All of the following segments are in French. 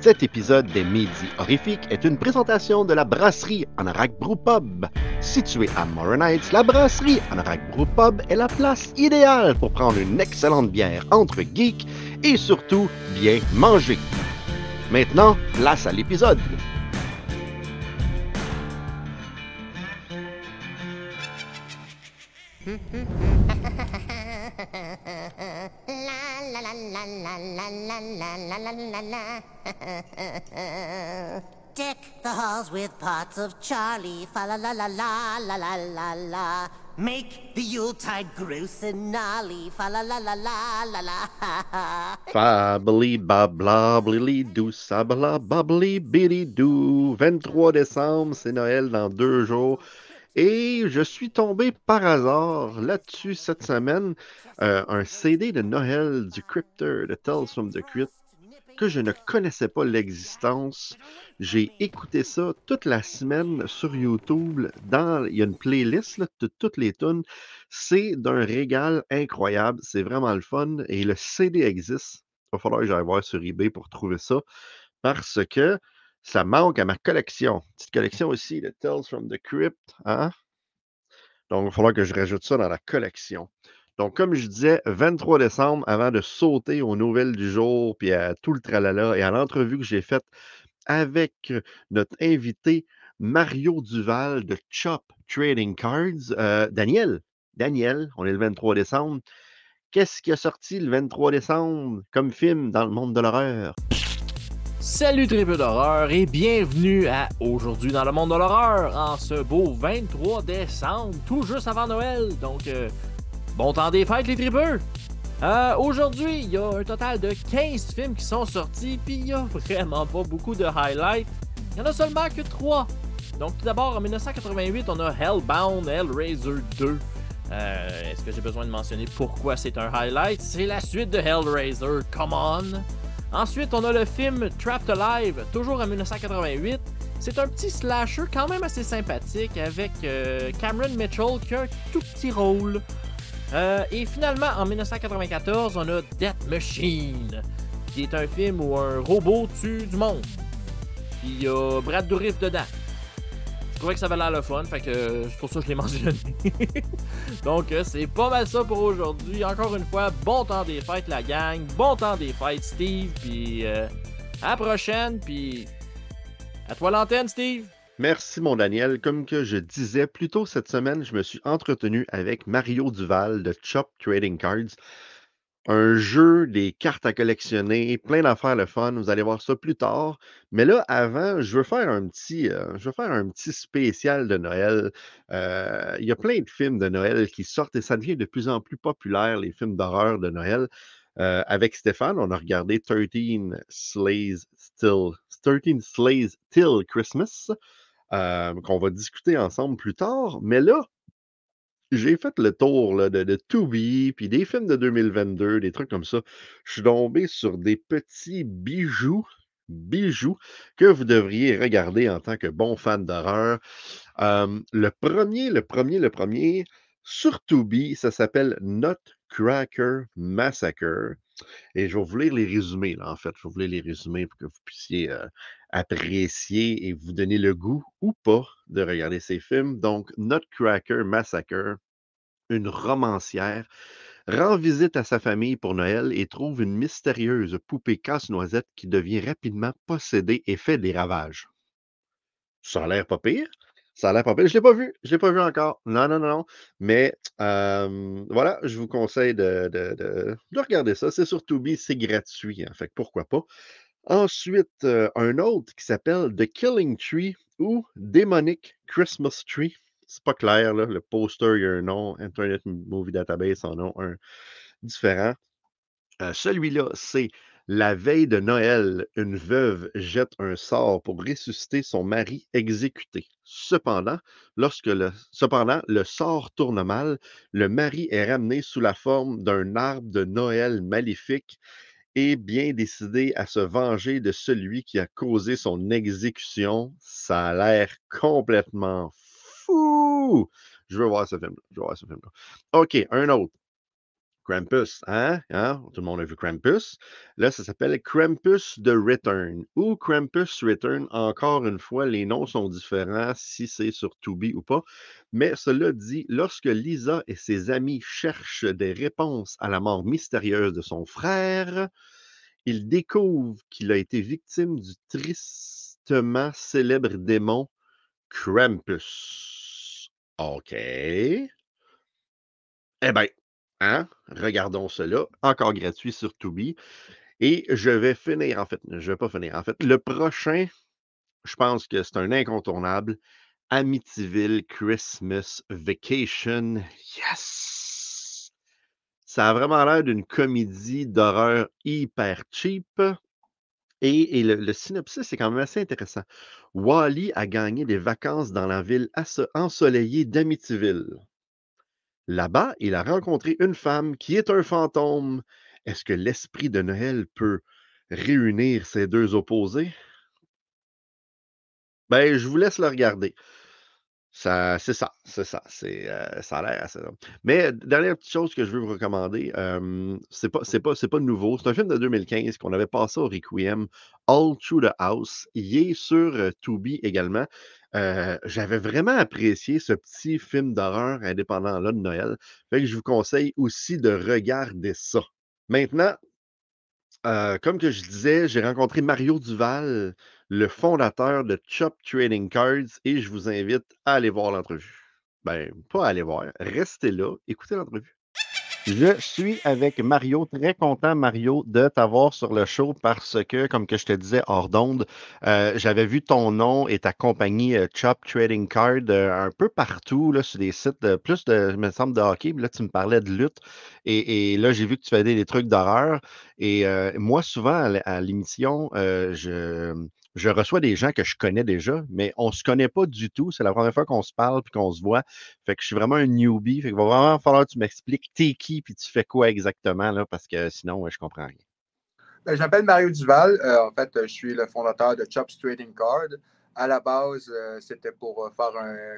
Cet épisode des Midi Horrifiques est une présentation de la brasserie Anorak Brew Pub. Située à Morin Heights, la brasserie Anorak Brew Pub est la place idéale pour prendre une excellente bière entre geeks et surtout bien manger. Maintenant, place à l'épisode. La la la la la la la la. Deck the halls with parts of Charlie. Fa la la la la la la la la. Make the Yuletide gross and gnarly. Fa la la la la la la. Fably babla blili dou sabla babli bidi dou. 23 décembre, c'est Noël dans deux jours. Et je suis tombé par hasard là-dessus cette semaine, euh, un CD de Noël du Crypter de Tales from the Crypt que je ne connaissais pas l'existence. J'ai écouté ça toute la semaine sur YouTube. Dans, il y a une playlist de toutes les tunes. C'est d'un régal incroyable. C'est vraiment le fun. Et le CD existe. Il va falloir que j'aille voir sur eBay pour trouver ça. Parce que ça manque à ma collection. Petite collection aussi de Tales from the Crypt. Hein? Donc, il va falloir que je rajoute ça dans la collection. Donc, comme je disais, 23 décembre, avant de sauter aux nouvelles du jour, puis à tout le tralala, et à l'entrevue que j'ai faite avec notre invité Mario Duval de Chop Trading Cards. Euh, Daniel, Daniel, on est le 23 décembre. Qu'est-ce qui a sorti le 23 décembre comme film dans le monde de l'horreur? Salut triple d'horreur et bienvenue à Aujourd'hui dans le monde de l'horreur en ce beau 23 décembre, tout juste avant Noël. Donc, euh, bon temps des fêtes les tripeux! Euh, Aujourd'hui, il y a un total de 15 films qui sont sortis, puis il y a vraiment pas beaucoup de highlights. Il y en a seulement que 3. Donc, tout d'abord, en 1988, on a Hellbound Hellraiser 2. Euh, Est-ce que j'ai besoin de mentionner pourquoi c'est un highlight? C'est la suite de Hellraiser, come on! Ensuite, on a le film Trapped Alive, toujours en 1988. C'est un petit slasher quand même assez sympathique avec euh, Cameron Mitchell qui a un tout petit rôle. Euh, et finalement, en 1994, on a Death Machine, qui est un film où un robot tue du monde. Il y a Brad Dourif dedans. Je trouvais que ça avait l'air le fun, fait que euh, c'est pour ça que je l'ai mentionné. Donc euh, c'est pas mal ça pour aujourd'hui. Encore une fois, bon temps des fêtes la gang, bon temps des fêtes Steve, puis euh, à la prochaine, puis à toi l'antenne Steve. Merci, mon Daniel. Comme que je disais plus tôt cette semaine, je me suis entretenu avec Mario Duval de Chop Trading Cards. Un jeu, des cartes à collectionner, plein d'affaires le fun. Vous allez voir ça plus tard. Mais là, avant, je veux faire un petit, euh, spécial de Noël. Euh, il y a plein de films de Noël qui sortent et ça devient de plus en plus populaire, les films d'horreur de Noël. Euh, avec Stéphane, on a regardé 13 Slays Still, 13 Slays Till Christmas qu'on va discuter ensemble plus tard. Mais là, j'ai fait le tour de, de Tubi, puis des films de 2022, des trucs comme ça. Je suis tombé sur des petits bijoux, bijoux que vous devriez regarder en tant que bon fan d'horreur. Le premier, le premier, le premier, sur Tubi, ça s'appelle Nutcracker Massacre. Et je vais vous lire les résumés, là, en fait. Je vais vous lire les résumés pour que vous puissiez euh, apprécier et vous donner le goût ou pas de regarder ces films. Donc, Nutcracker Massacre, une romancière, rend visite à sa famille pour Noël et trouve une mystérieuse poupée casse-noisette qui devient rapidement possédée et fait des ravages. Ça a l'air pas pire. Ça a l'air pas pire. Je l'ai pas vu. Je l'ai pas vu encore. Non, non, non, non. Mais euh, voilà, je vous conseille de, de- de- de regarder ça. C'est sur Tubi, c'est gratuit. En fait, que pourquoi pas. Ensuite, euh, un autre qui s'appelle The Killing Tree ou Demonic Christmas Tree. C'est pas clair, là. Le poster, il y a un nom. Internet Movie Database en a un différent. Euh, Celui-là, c'est la veille de Noël, une veuve jette un sort pour ressusciter son mari exécuté. Cependant, lorsque le, cependant, le sort tourne mal, le mari est ramené sous la forme d'un arbre de Noël maléfique et bien décidé à se venger de celui qui a causé son exécution. Ça a l'air complètement Je veux voir ce film-là. Je veux voir ce film-là. OK, un autre Krampus, hein? hein? Tout le monde a vu Krampus. Là, ça s'appelle Krampus The Return ou Krampus Return. Encore une fois, les noms sont différents si c'est sur Tubi ou pas. Mais cela dit, lorsque Lisa et ses amis cherchent des réponses à la mort mystérieuse de son frère, ils découvrent qu'il a été victime du tristement célèbre démon Krampus. OK. Eh bien, hein? Regardons cela. Encore gratuit sur Tubi. Et je vais finir, en fait, je vais pas finir. En fait, le prochain, je pense que c'est un incontournable. Amityville Christmas Vacation. Yes! Ça a vraiment l'air d'une comédie d'horreur hyper cheap. Et, le, synopsis est quand même assez intéressant. Wally a gagné des vacances dans la ville ensoleillée d'Amityville. Là-bas, il a rencontré une femme qui est un fantôme. Est-ce que l'esprit de Noël peut réunir ces deux opposés? Ben, je vous laisse le regarder. Ça, c'est ça, c'est ça. C'est, euh, ça a l'air assez. Mais dernière petite chose que je veux vous recommander, euh, c'est pas, c'est pas, c'est pas nouveau. C'est un film de 2015 qu'on avait passé au Requiem, All Through the House. Il est sur euh, Tubi également. Euh, j'avais vraiment apprécié ce petit film d'horreur indépendant-là de Noël. Fait que je vous conseille aussi de regarder ça. Maintenant, euh, comme que je disais, j'ai rencontré Mario Duval, le fondateur de Chop Trading Cards, et je vous invite à aller voir l'entrevue. Ben, pas à aller voir, restez là, écoutez l'entrevue. Je suis avec Mario, très content, Mario, de t'avoir sur le show parce que, comme que je te disais hors d'onde, euh, j'avais vu ton nom et ta compagnie euh, Chop Trading Card euh, un peu partout, là, sur des sites plus de, me semble, de hockey. Là, tu me parlais de lutte. Et, et là, j'ai vu que tu faisais des trucs d'horreur. Et moi, souvent, à l'émission, je, je reçois des gens que je connais déjà, mais on se connaît pas du tout. C'est la première fois qu'on se parle puis qu'on se voit. Fait que je suis vraiment un newbie. Fait qu'il va vraiment falloir que tu m'expliques t'es qui puis tu fais quoi exactement, parce que sinon, euh, je comprends rien. Ben, je m'appelle Mario Duval. Euh, en fait, je suis le fondateur de Chops Trading Card. À la base, euh, c'était pour euh, faire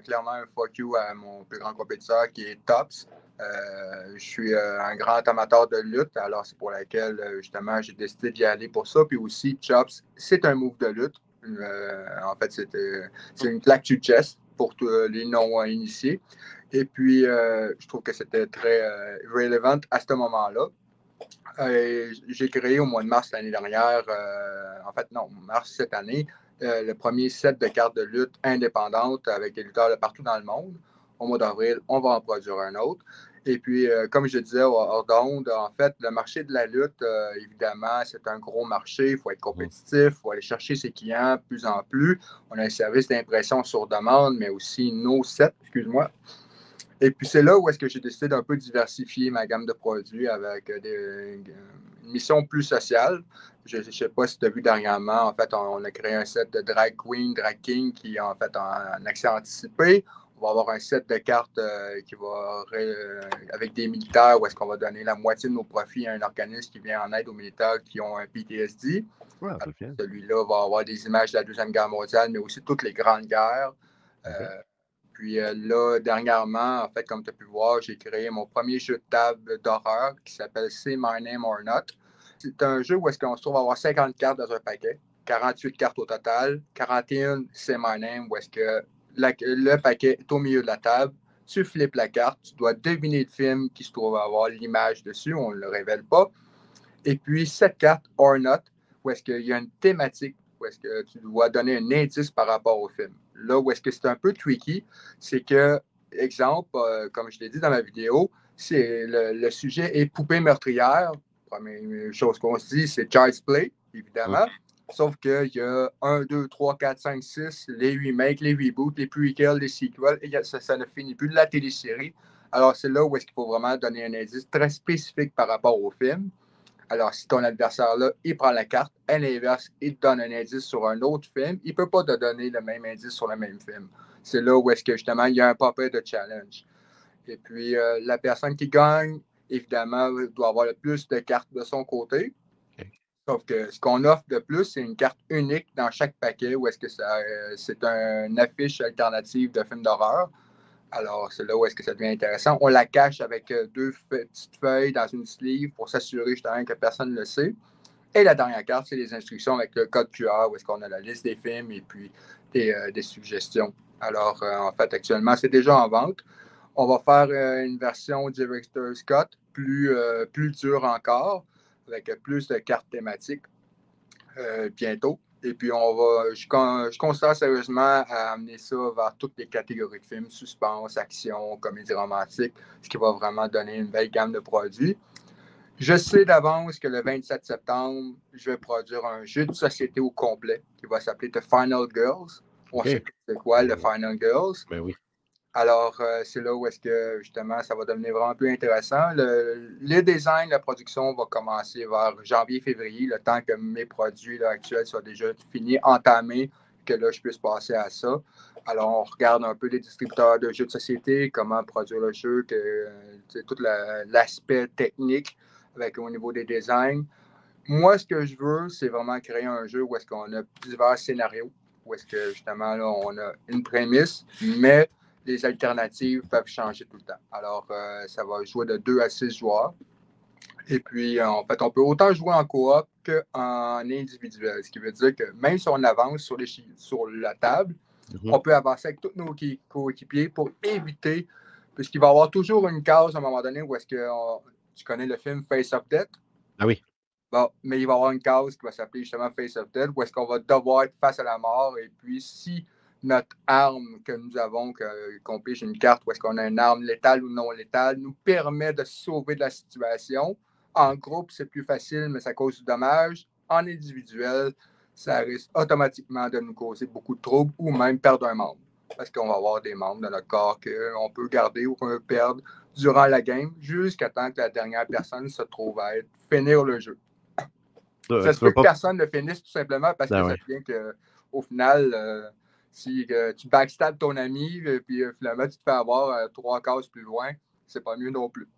clairement un fuck you à mon plus grand compétiteur qui est Tops. Euh, je suis un grand amateur de lutte, alors c'est pour laquelle justement j'ai décidé d'y aller pour ça. Puis aussi, Chops, c'est un move de lutte. En fait, c'est une claque du chest pour tous les non-initiés. Et puis, je trouve que c'était très relevant à ce moment-là. J'ai créé au mois de mars l'année dernière, en fait, non, mars cette année, euh, le premier set de cartes de lutte indépendantes avec des lutteurs de partout dans le monde. Au mois d'avril, on va en produire un autre. Et puis, euh, comme je disais hors d'onde, en fait, le marché de la lutte, euh, évidemment, c'est un gros marché. Il faut être compétitif, il faut aller chercher ses clients de plus en plus. On a un service d'impression sur demande, mais aussi nos sets, excuse-moi. Et puis c'est là où est-ce que j'ai décidé d'un peu diversifier ma gamme de produits avec euh, des, une mission plus sociale. Je ne sais pas si tu as vu dernièrement, en fait, on, on a créé un set de Drag Queen, Drag King qui est en fait en, en accès anticipé. On va avoir un set de cartes euh, qui va euh, avec des militaires où est-ce qu'on va donner la moitié de nos profits à un organisme qui vient en aide aux militaires qui ont un PTSD. Ouais. Celui-là va avoir des images de la Deuxième Guerre mondiale, mais aussi toutes les grandes guerres. Euh, puis euh, là, dernièrement, en fait, comme tu as pu voir, j'ai créé mon premier jeu de table d'horreur qui s'appelle Say My Name or Not. C'est un jeu où est-ce qu'on se trouve avoir 50 cartes dans un paquet, 48 cartes au total, 41 Say My Name, où est-ce que le paquet est au milieu de la table. Tu flippes la carte, tu dois deviner le film qui se trouve avoir l'image dessus, on ne le révèle pas. Et puis, cette carte or not, où est-ce qu'il y a une thématique, où est-ce que tu dois donner un indice par rapport au film. Là où est-ce que c'est un peu tricky, c'est que, exemple, euh, comme je l'ai dit dans ma vidéo, c'est le, le sujet est poupée meurtrière. Première chose qu'on se dit, c'est Child's Play, évidemment. Sauf qu'il y a 1, 2, 3, 4, 5, 6, les remakes, les reboots, les prequels, les sequels, et ça, ça ne finit plus de la télésérie. Alors, c'est là où est-ce qu'il faut vraiment donner un indice très spécifique par rapport au film. Alors, si ton adversaire-là, il prend la carte, à l'inverse, il te donne un indice sur un autre film, il ne peut pas te donner le même indice sur le même film. C'est là où est-ce que justement, il y a un papier de challenge. Et puis, euh, la personne qui gagne, évidemment, doit avoir le plus de cartes de son côté. Sauf que ce qu'on offre de plus, c'est une carte unique dans chaque paquet où est-ce que ça, euh, c'est une affiche alternative de film d'horreur. Alors, c'est là où est-ce que ça devient intéressant. On la cache avec euh, deux petites feuilles dans une sleeve pour s'assurer justement que personne ne le sait. Et la dernière carte, c'est les instructions avec le code QR où est-ce qu'on a la liste des films et puis des, euh, suggestions. Alors, euh, en fait, actuellement, c'est déjà en vente. On va faire une version Director Scott plus, plus dure encore, avec plus de cartes thématiques bientôt. Et puis, on va, je, je considère sérieusement à amener ça vers toutes les catégories de films, suspense, action, comédie romantique, ce qui va vraiment donner une belle gamme de produits. Je sais d'avance que le 27 septembre, je vais produire un jeu de société au complet qui va s'appeler The Final Girls. On sait c'est quoi le Final Girls. Ben oui. Alors, euh, c'est là où est-ce que justement ça va devenir vraiment plus intéressant. Le, design, la production va commencer vers janvier-février, le temps que mes produits actuels soient déjà finis, entamés, que là je puisse passer à ça. Alors, on regarde un peu les distributeurs de jeux de société, comment produire le jeu, que, tout l'aspect technique avec, au niveau des designs. Moi, ce que je veux, c'est vraiment créer un jeu où est-ce qu'on a divers scénarios, où est-ce que justement là, on a une prémisse, mais les alternatives peuvent changer tout le temps. Alors, euh, ça va jouer de 2 à 6 joueurs. Et puis, euh, en fait, on peut autant jouer en coop qu'en individuel. Ce qui veut dire que même si on avance sur, les, sur la table, mhm. on peut avancer avec tous nos coéquipiers pour éviter, puisqu'il va y avoir toujours une case à un moment donné où est-ce que tu connais le film Face of Death? Ah oui. Bon, mais il va y avoir une case qui va s'appeler justement Face of Death, où est-ce qu'on va devoir être face à la mort. Et puis, si notre arme que nous avons, qu'on pige une carte où est-ce qu'on a une arme létale ou non létale, nous permet de sauver de la situation. En groupe, c'est plus facile, mais ça cause du dommage. En individuel, ça risque automatiquement de nous causer beaucoup de troubles ou même perdre un membre. Parce qu'on va avoir des membres de notre corps qu'on peut garder ou qu'on peut perdre durant la game jusqu'à temps que la dernière personne se trouve à être, finir le jeu. ça se peut que personne ne finisse tout simplement parce ben que ça vient qu'au final, euh, si euh, tu backstabs ton ami, euh, puis euh, finalement, tu te fais avoir trois cases plus loin, c'est pas mieux non plus.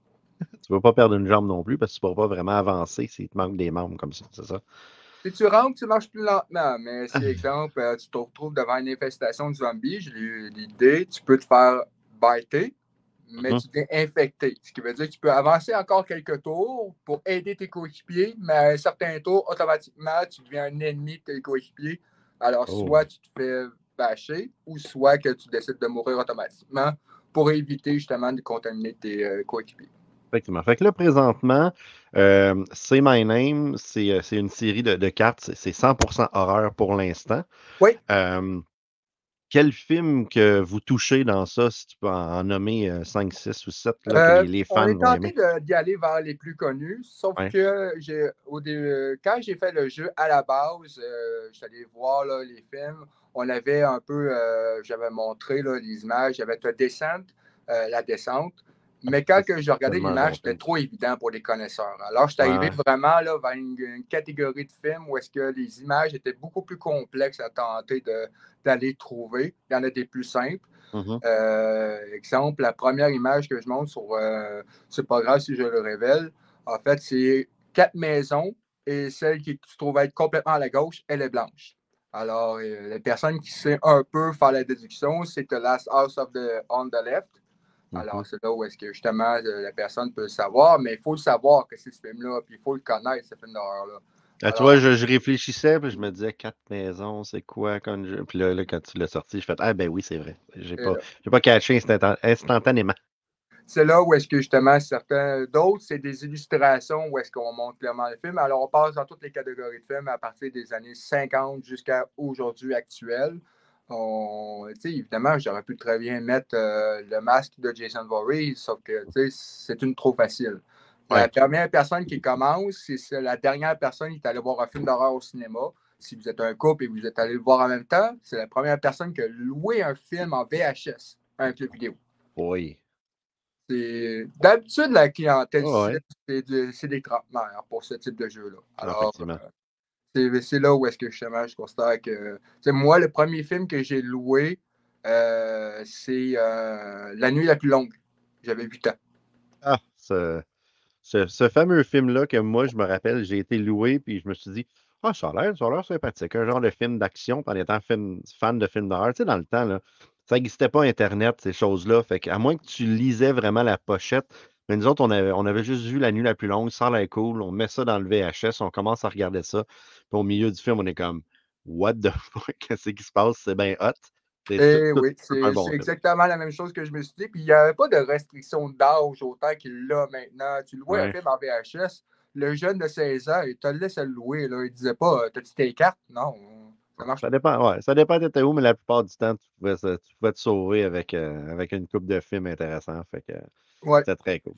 tu ne vas pas perdre une jambe non plus parce que tu ne pourras pas vraiment avancer s'il te manque des membres comme ça, c'est ça? Si tu rentres, tu marches plus lentement. Mais si, exemple, tu te retrouves devant une infestation de zombies, j'ai eu l'idée, tu peux te faire biter, mais mm-hmm. tu t'es infecté. Ce qui veut dire que tu peux avancer encore quelques tours pour aider tes coéquipiers, mais à un certain tour, automatiquement, tu deviens un ennemi de tes coéquipiers. Alors, oh. soit tu te fais bâcher, ou soit que tu décides de mourir automatiquement pour éviter justement de contaminer tes euh, coéquipiers. Effectivement. Fait que là, présentement, euh, C'est My Name, c'est euh, une série de, cartes, c'est 100% horreur pour l'instant. Oui quel film que vous touchez dans ça, si tu peux en, nommer 5, 6 ou 7, là, que les, fans On est tenté d'y aller vers les plus connus, sauf que au quand j'ai fait le jeu à la base, euh, je suis allé voir les films, on avait un peu, euh, j'avais montré les images, j'avais la descente, euh, la descente, mais quand que je regardais l'image, c'était trop évident pour les connaisseurs. Alors, je suis arrivé vraiment là, vers une, catégorie de films où est-ce que les images étaient beaucoup plus complexes à tenter d'aller trouver. Il y en a des plus simples. Mm-hmm. Euh, exemple, la première image que je montre sur, euh, c'est pas grave si je le révèle. En fait, c'est quatre maisons et celle qui se trouve être complètement à la gauche, elle est blanche. Alors, euh, les personnes qui sait un peu faire la déduction, c'est The Last House of the On the Left. Alors, mhm. c'est là où est-ce que justement la personne peut le savoir, mais il faut le savoir que c'est ce film-là, puis il faut le connaître, ce film d'horreur-là. Ah, tu vois, je, réfléchissais, puis je me disais quatre maisons, c'est quoi comme jeu? Puis là, quand tu l'as sorti, je fais Ah ben oui, c'est vrai. J'ai pas, pas catché instantanément. C'est là où est-ce que justement certains d'autres, c'est des illustrations où est-ce qu'on montre clairement le film. Alors, on passe dans toutes les catégories de films à partir des années 50 jusqu'à aujourd'hui actuel évidemment, j'aurais pu très bien mettre euh, le masque de Jason Voorhees, sauf que c'est une trop facile. La première personne qui commence, c'est la dernière personne qui est allée voir un film d'horreur au cinéma. Si vous êtes un couple et vous êtes allé le voir en même temps, c'est la première personne qui a loué un film en VHS, un club vidéo. Oui. D'habitude, la clientèle, c'est des trentenaires pour ce type de jeu-là. Alors, c'est là où est-ce que justement je constate que. Moi, le premier film que j'ai loué, euh, c'est euh, La nuit la plus longue. J'avais 8 ans. Ah, ce, ce, fameux film-là que moi, je me rappelle, j'ai été loué, puis je me suis dit, ah, ça a l'air sympathique. Un genre de film d'action, en étant fan de films d'horreur. Tu sais, dans le temps, là, ça n'existait pas Internet, ces choses-là. Fait qu'à moins que tu lisais vraiment la pochette, mais nous autres, on avait, on avait juste vu La Nuit la plus longue, ça a l'air cool, on met ça dans le VHS, on commence à regarder ça. Puis au milieu du film, on est comme What the fuck? Qu'est-ce qui se passe? C'est bien hot. C'est Eh oui, c'est bon exactement la même chose que je me suis dit. Puis il n'y avait pas de restriction d'âge autant qu'il l'a maintenant. Tu louais un Ouais. film en VHS, le jeune de 16 ans, il te le laissait le louer. Là. Il disait pas T'as-tu tes cartes? Non, ça marche Ça dépend, ouais, ça dépend de où, mais la plupart du temps, tu pouvais, se- tu pouvais te sauver avec, euh, avec une coupe de films intéressants. Fait que Ouais. c'était très cool.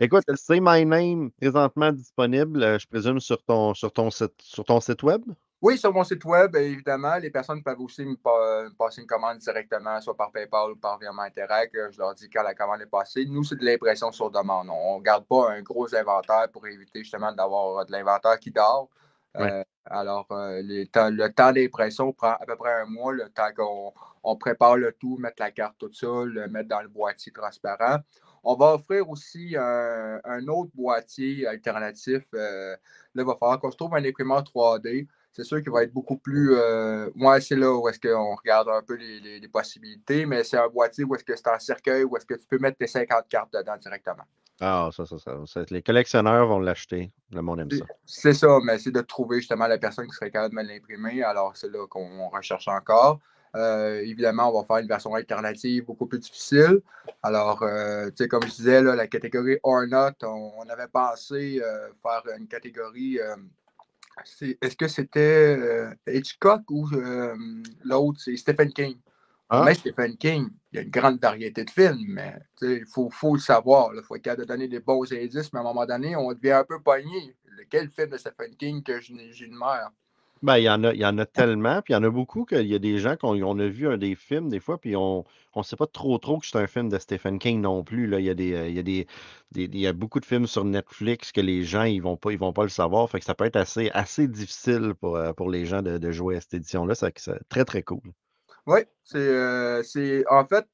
Écoute, c'est My Name présentement disponible, euh, je présume, sur ton, sur ton, site, sur ton site web? Oui, sur mon site web, évidemment, les personnes peuvent aussi me, pa- me passer une commande directement, soit par PayPal ou par virement Interac. Euh, Je leur dis quand la commande est passée. Nous, c'est de l'impression sur demande. On ne garde pas un gros inventaire pour éviter justement d'avoir de l'inventaire qui dort. Ouais. Euh, alors, euh, les temps- le temps d'impression prend à peu près un mois, le temps qu'on on prépare le tout, mettre la carte, tout ça, le mettre dans le boîtier transparent. On va offrir aussi un, un autre boîtier alternatif. Euh, là, il va falloir qu'on se trouve un imprimeur 3D. C'est sûr qu'il va être beaucoup plus. Euh, ouais, c'est là où est-ce qu'on regarde un peu les, les- les possibilités, mais c'est un boîtier où est-ce que c'est en cercueil, où est-ce que tu peux mettre tes 50 cartes dedans directement. Ah, ça, ça, ça, Les collectionneurs vont l'acheter. Le monde aime ça. C'est ça, mais c'est de trouver justement la personne qui serait capable de me l'imprimer. Alors, c'est là qu'on recherche encore. Euh, évidemment, on va faire une version alternative beaucoup plus difficile. Alors, euh, tu sais, comme je disais, là, la catégorie or not, on, on avait pensé euh, faire une catégorie. euh, Est-ce que c'était Hitchcock ou l'autre, c'est Stephen King? Ah, Mais Stephen King, il y a une grande variété de films, mais il faut, faut le savoir. Il faut être capable de donner des bons indices, mais à un moment donné, on devient un peu pogné. Quel film de Stephen King que j'ai une mère? Ben, il y en a, il y en a tellement, puis il y en a beaucoup qu'il y a des gens qu'on on a vu un des films des fois, puis on ne sait pas trop trop que c'est un film de Stephen King non plus. Là. Il y a des, euh, il y a des, des- il y a beaucoup de films sur Netflix que les gens ils vont pas, ils vont pas le savoir. Fait que ça peut être assez, assez difficile pour, euh, pour les gens de, de jouer à cette édition-là. C'est c'est très, très cool. Oui, c'est euh, c'est- en fait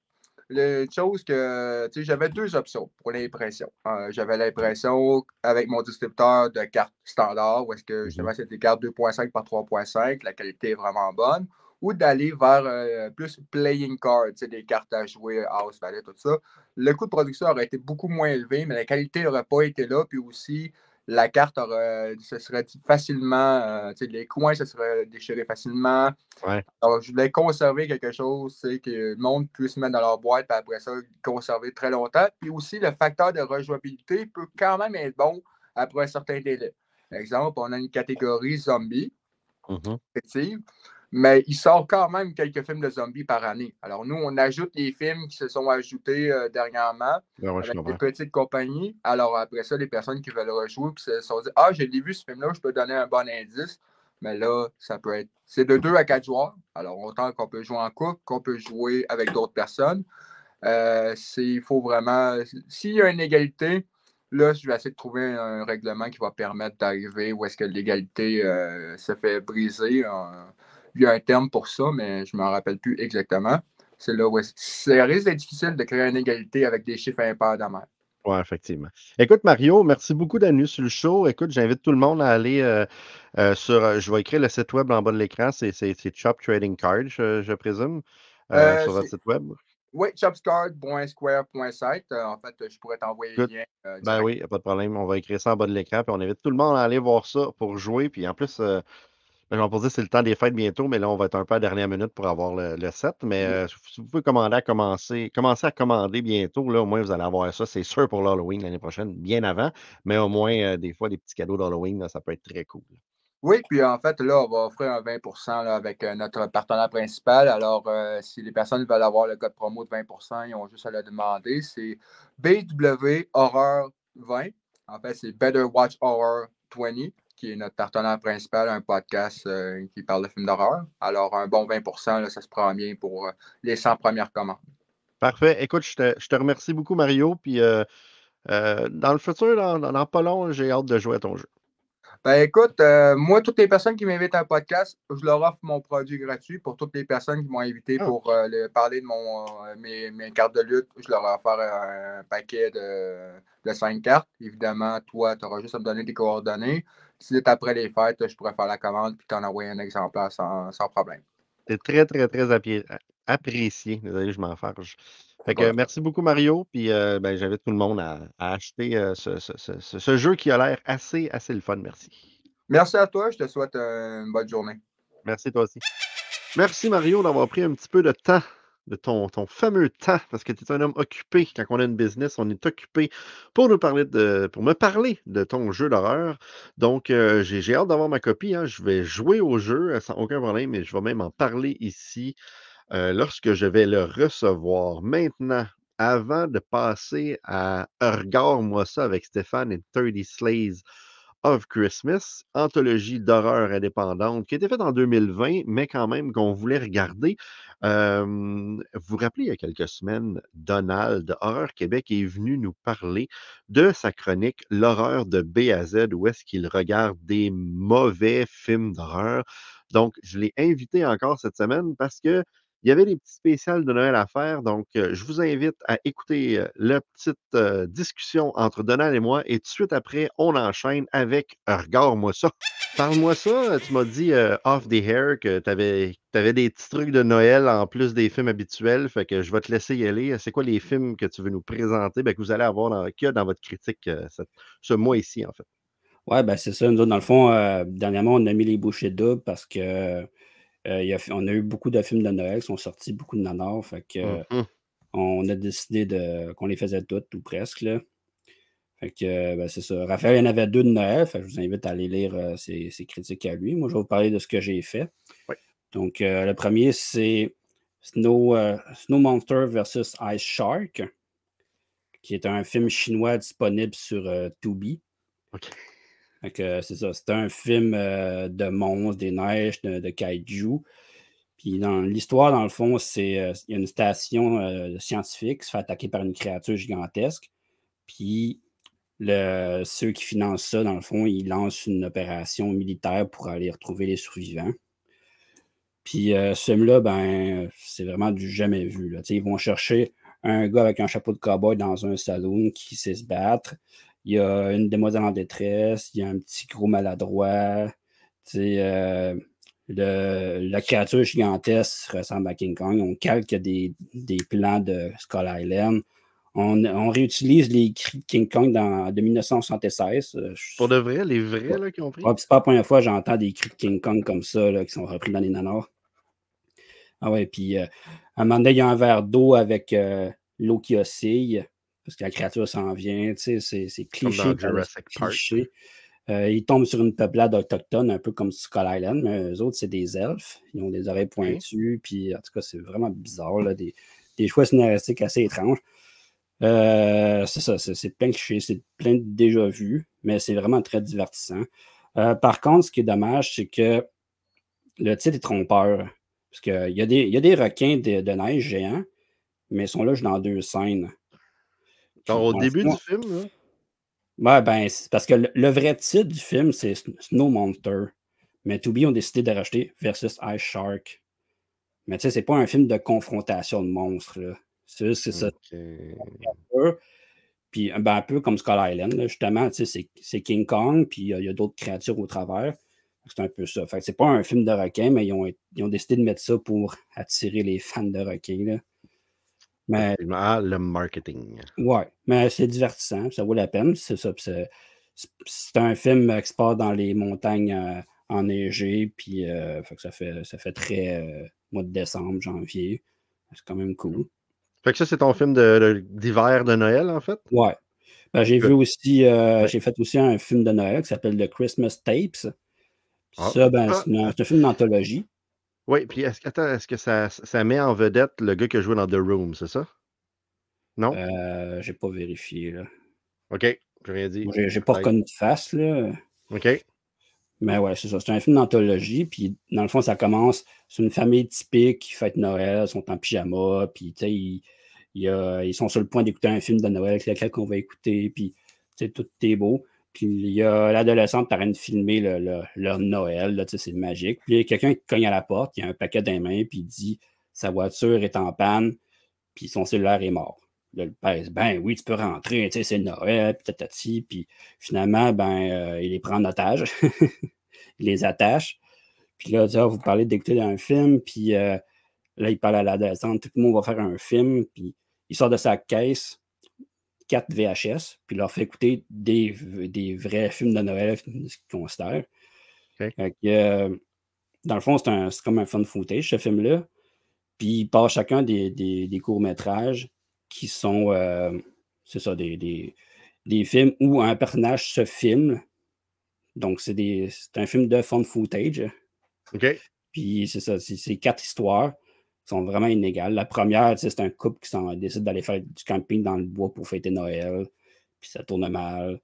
une chose que j'avais deux options pour l'impression. Euh, j'avais l'impression avec mon distributeur de cartes standard, où est-ce que justement c'est des cartes 2.5 par 3.5, la qualité est vraiment bonne, ou d'aller vers euh, plus playing cards, des cartes à jouer, house, valet, tout ça. Le coût de production aurait été beaucoup moins élevé, mais la qualité n'aurait pas été là, puis aussi la carte aurait, se serait facilement, euh, les coins se seraient déchirés facilement. Ouais. Alors, je voulais conserver quelque chose, c'est que le monde puisse mettre dans leur boîte, puis après ça, conserver très longtemps. Puis aussi, le facteur de rejouabilité peut quand même être bon après un certain délai. Par exemple, on a une catégorie zombie, effective, mais il sort quand même quelques films de zombies par année. Alors, nous, on ajoute les films qui se sont ajoutés euh, dernièrement Ben ouais, avec des petites compagnies. Alors, après ça, les personnes qui veulent rejouer puis se sont dit Ah, je l'ai vu ce film-là, je peux donner un bon indice. Mais là, ça peut être. C'est de 2 à 4 joueurs. Alors, autant qu'on peut jouer en couple, qu'on peut jouer avec d'autres personnes. Euh, il faut vraiment. S'il y a une égalité, là, je vais essayer de trouver un règlement qui va permettre d'arriver où est-ce que l'égalité euh, se fait briser. Il y a un terme pour ça, mais je ne m'en rappelle plus exactement. C'est là où ça risque d'être difficile de créer une égalité avec des chiffres impairs de même. Oui, effectivement. Écoute, Mario, merci beaucoup d'être venu sur le show. Écoute, j'invite tout le monde à aller euh, euh, sur. euh, je vais écrire le site web en bas de l'écran. C'est Chop Trading Card, je, je présume, euh, sur votre site web. Oui, chopscard.square.site. Euh, en fait, je pourrais t'envoyer le lien. euh, Ben oui, pas de problème. On va écrire ça en bas de l'écran. Puis on invite tout le monde à aller voir ça pour jouer. Puis en plus, euh, je vais pas dire que c'est le temps des fêtes bientôt, mais là, on va être un peu à la dernière minute pour avoir le, le set. Mais euh, si vous pouvez commander à commencer, commencer à commander bientôt, là, au moins vous allez avoir ça. C'est sûr pour l'Halloween l'année prochaine, bien avant. Mais au moins, euh, des fois, des petits cadeaux d'Halloween, ça peut être très cool. Oui, puis en fait, là, on va offrir un 20 là, avec euh, notre partenaire principal. Alors, si les personnes veulent avoir le code promo de 20% ils ont juste à le demander. C'est BW Horror 20. En fait, c'est Better Watch Horror 20, qui est notre partenaire principal, un podcast euh, qui parle de films d'horreur. Alors, un bon 20 là, ça se prend bien pour euh, les 100 premières commandes. Parfait. Écoute, je te, je te remercie beaucoup, Mario. Puis euh, dans le futur, dans, dans- pas long, j'ai hâte de jouer à ton jeu. Ben écoute, euh, moi, toutes les personnes qui m'invitent à un podcast, je leur offre mon produit gratuit. Pour toutes les personnes qui m'ont invité Ah. pour euh, le- parler de mon, euh, mes, mes cartes de lutte, je leur offre un paquet de, de 5 cartes. Évidemment, toi, tu auras juste à me donner tes coordonnées. Si c'est après les fêtes, je pourrais faire la commande puis t'en envoyer un exemplaire sans, sans problème. C'est très, très, très apprécié. Désolé, je m'en farge. Fait que Ouais. merci beaucoup, Mario. Puis euh, ben, j'invite tout le monde à, à acheter euh, ce, ce- ce- ce- ce jeu qui a l'air assez, assez le fun. Merci. Merci à toi. Je te souhaite euh, une bonne journée. Merci toi aussi. Merci Mario d'avoir pris un petit peu de temps, de ton, ton fameux temps, parce que tu es un homme occupé. Quand on a une business, on est occupé pour nous parler de, me parler de ton jeu d'horreur. Donc, euh, j'ai hâte d'avoir ma copie. hein. Je vais jouer au jeu euh, sans aucun problème, et je vais même en parler ici euh, lorsque je vais le recevoir. Maintenant, avant de passer à Regarde-moi ça avec Stéphane et 30 Slays of Christmas, anthologie d'horreur indépendante qui a été faite en 2020, mais quand même qu'on voulait regarder. Vous vous rappelez, il y a quelques semaines, Donald Horreur Québec est venu nous parler de sa chronique L'horreur de B à où est-ce qu'il regarde des mauvais films d'horreur. Donc, je l'ai invité encore cette semaine parce que il y avait des petits spéciales de Noël à faire, donc je vous invite à écouter la petite discussion entre Donald et moi, et tout de suite après, on enchaîne avec Regarde-moi ça. Parle-moi ça, tu m'as dit off the hair que tu avais, des petits trucs de Noël en plus des films habituels, fait que je vais te laisser y aller. C'est quoi les films que tu veux nous présenter, ben, que vous allez avoir dans, a dans votre critique ce mois-ci, en fait? Ouais, ben c'est ça. Nous autres, dans le fond, dernièrement, on a mis les bouchées doubles parce que euh, il y a- on a eu beaucoup de films de Noël qui sont sortis, beaucoup de nanars. Fait que Mhm. on a décidé de, qu'on les faisait toutes ou presque. Là. Fait que ben, c'est ça. Raphaël, il y en avait deux de Noël. Fait que je vous invite à aller lire euh, ses, ses critiques à lui. Moi, je vais vous parler de ce que j'ai fait. Oui. Donc, euh, le premier, c'est Snow, euh, Snow Monster versus Ice Shark, qui est un film chinois disponible sur Tubi. OK. Que c'est ça. C'est un film euh, de monstres, des neiges, de, de kaiju. Puis dans l'histoire, dans le fond, c'est euh, une station euh, scientifique qui se fait attaquer par une créature gigantesque. Puis ceux qui financent ça, dans le fond, ils lancent une opération militaire pour aller retrouver les survivants. Puis euh, ce film-là, ben, c'est vraiment du jamais vu. Là. Ils vont chercher un gars avec un chapeau de cowboy dans un saloon qui sait se battre. Il y a une demoiselle en détresse, il y a un petit gros maladroit. Tu sais, euh, le- la créature gigantesque ressemble à King Kong. On calque des, des plans de Skull Island. On, on réutilise les cris de King Kong dans, de 1976. Euh, je- Pour de vrai, les vrais là, qui ont pris? Ouais, c'est pas la première fois que j'entends des cris de King Kong comme ça, là, qui sont repris dans les nanars. Ah ouais, puis euh, à un moment donné, il y a un verre d'eau avec euh, l'eau qui oscille, parce que la créature s'en vient, tu sais, c'est, cliché. Park. cliché. Euh, ils tombent sur une peuplade autochtone, un peu comme Skull Island, mais eux autres, c'est des elfes. Ils ont des oreilles pointues, puis en tout cas, c'est vraiment bizarre, là, des, des choix scénaristiques assez étranges. Euh, c'est ça, c'est, plein de clichés, c'est plein de déjà vus, mais c'est vraiment très divertissant. Euh, par contre, ce qui est dommage, c'est que le titre est trompeur. Parce qu'il y, a des- il y a des requins de, de neige géants, mais ils sont là juste dans deux scènes. Genre au début du film, là? Ouais, ben, parce que le, le vrai titre du film, c'est Sn- Snow Monster. Mais Tubi ont décidé de racheter versus Ice Shark. Mais tu sais, c'est pas un film de confrontation de monstres. là. C'est juste, c'est ça. Puis ben, un peu comme Skull Island, là, justement, tu sais, c'est King Kong, puis il y a- il y a, d'autres créatures au travers. C'est un peu ça. Fait que c'est pas un film de requin, mais ils ont, ils ont décidé de mettre ça pour attirer les fans de requins. là. Mais Ah, le marketing. ouais, mais c'est divertissant, ça vaut la peine. C'est ça. C'est un film qui se passe dans les montagnes euh, enneigées, puis euh, fait que ça, fait, ça fait très euh, mois de décembre, janvier. C'est quand même cool. Fait que ça, c'est ton film de- d'hiver de, Noël, en fait? Ouais. Ben, j'ai vu aussi, Ouais. j'ai fait aussi un film de Noël qui s'appelle The Christmas Tapes. Ah. Ça, ben, Ah. c'est un, c'est un film d'anthologie. Oui, puis est-ce, que- attends, est-ce que ça, ça met en vedette le gars qui a joué dans The Room, c'est ça? Non? Euh, j'ai pas vérifié. Là. OK, j'ai rien dit. J'ai, j'ai pas reconnu de face. Là. OK. Mais ouais, c'est ça. C'est un film d'anthologie. Puis, dans le fond, ça commence. C'est une famille typique qui fête Noël. Ils sont en pyjama. Puis, tu sais, ils sont sur le point d'écouter un film de Noël avec lequel on va écouter. Puis, tu sais, tout est beau. Puis, il y a l'adolescente qui train de filmer le, le- leur Noël. Là, c'est magique. Puis, il y a quelqu'un qui cogne à la porte. Il a un paquet dans les mains. Puis, il dit sa voiture est en panne. Puis, son cellulaire est mort. Le père, dit, ben oui, tu peux rentrer, tu sais, c'est Noël, puis tatati. Puis finalement, ben, euh, il les prend en otage. il les attache. Puis là, tu vous parlez d'écouter un film, puis euh, là, il parle à l'adolescente, tout le monde va faire un film, puis il sort de sa caisse 4 VHS, puis leur fait écouter des, des vrais films de Noël, ce qu'ils considèrent. Euh, dans le fond, c'est comme un fun footage, ce film-là. Puis il part chacun des, des- des courts-métrages qui sont, euh, c'est ça, des, des- des films où un personnage se filme. Donc, c'est un film de fun footage. OK. Puis c'est ça, c'est quatre histoires sont vraiment inégales. La première, c'est un couple qui décide d'aller faire du camping dans le bois pour fêter Noël. Puis ça tourne mal.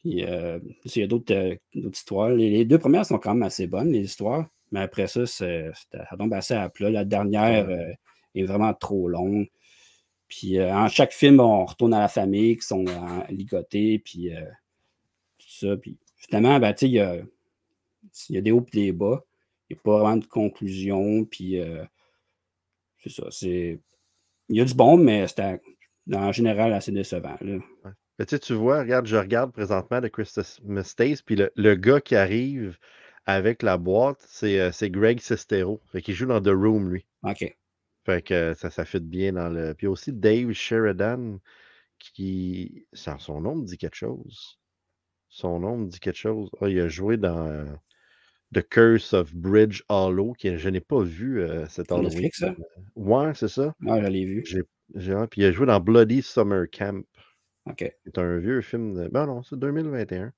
Puis euh, il y a d'autres euh, histoires. Les, les deux premières sont quand même assez bonnes, les histoires. Mais après ça, c'est- c'est- ça tombe assez à plat. La dernière euh, est vraiment trop longue. Puis en chaque film, on retourne à la famille qui sont ligotés. Puis tout ça. Puis finalement, ben, il y a, il y a des hauts et des bas. Il n'y a pas vraiment de conclusion. Puis c'est ça. C'est... Il y a du bon, mais c'est en général assez décevant. Là. Mais tu sais, tu vois, regarde, je regarde présentement de Christmas Stace, puis le, le gars qui arrive avec la boîte, c'est euh, c'est Greg Sestero. Fait qu'il joue dans The Room, lui. OK. Fait que ça, ça fit bien dans le. Puis aussi Dave Sheridan, qui. Son nom me dit quelque chose. Son nom me dit quelque chose. Ah, il a joué dans euh, The Curse of Bridge Hollow, que je n'ai pas vu euh, cet Halloween. Netflix, ça? Ouais, c'est ça. Moi, je l'ai vu. J'ai, j'ai- ah, puis il a joué dans Bloody Summer Camp. OK. C'est un vieux film de. Ben non, c'est 2021.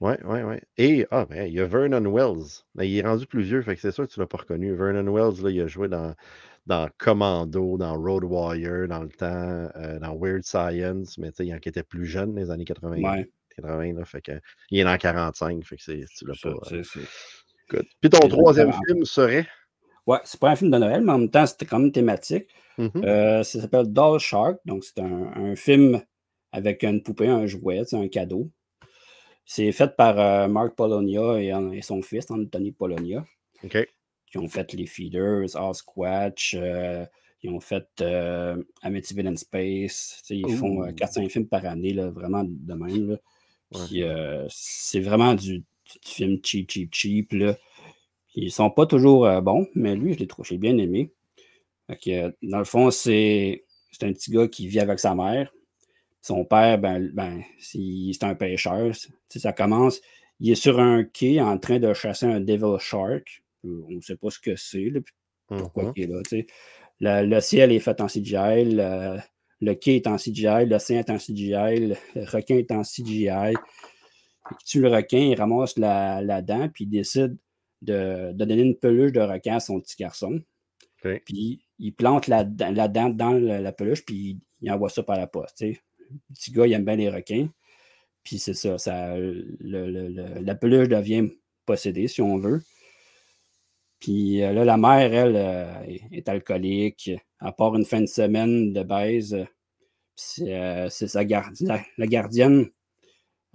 Ouais, ouais, ouais. Et, ah, ben, il y a Vernon Wells. Mais il est rendu plus vieux, fait que c'est sûr que tu l'as pas reconnu. Vernon Wells, là, il a joué dans, dans Commando, dans Road Warrior, dans le temps, euh, dans Weird Science, mais tu sais, il en était plus jeune, les années 80. Ouais. 80 là, fait que, il est dans 45, fait que c'est, tu l'as pas. euh, c'est- c'est- good. Puis ton troisième film serait? Ouais, c'est pas un film de Noël, mais en même temps, c'était quand même thématique. Mhm. Euh, ça s'appelle Doll Shark. Donc, c'est un, un film avec une poupée, un jouet, un cadeau. C'est fait par euh, Mark Polonia et, et son fils, Anthony Polonia, OK. qui ont fait les Feeders, All Squatch, euh, ils ont fait euh, Amityville in Space. Ils font euh, Ouh. 4-5 films par année, là, vraiment de même. Ouais. C'est vraiment du, du film cheap, cheap, cheap. Là. Ils sont pas toujours euh, bons, mais lui, je l'ai trouvé, j'ai bien aimé. Que, euh, dans le fond, c'est c'est un petit gars qui vit avec sa mère. Son père, ben, ben c'est un pêcheur. Ça commence, il est sur un quai en train de chasser un devil shark. Euh, On ne sait pas ce que c'est, pourquoi Mhm. il est là. Le, le ciel est fait en CGI, le, le quai est en CGI, l'océan est en CGI, le, le requin est en CGI. Il tue le requin, il ramasse la, la dent, puis il décide de, de donner une peluche de requin à son petit garçon. Puis il plante la, dent- la dent dans la, la peluche, puis il envoie ça par la poste. Le petit gars, il aime bien les requins. Puis c'est ça, ça le- le- le- la peluche devient possédée, si on veut. Puis euh, là, la mère, elle, euh, est- alcoolique. À part une fin de semaine de baise, c'est euh, c'est sa la gardienne,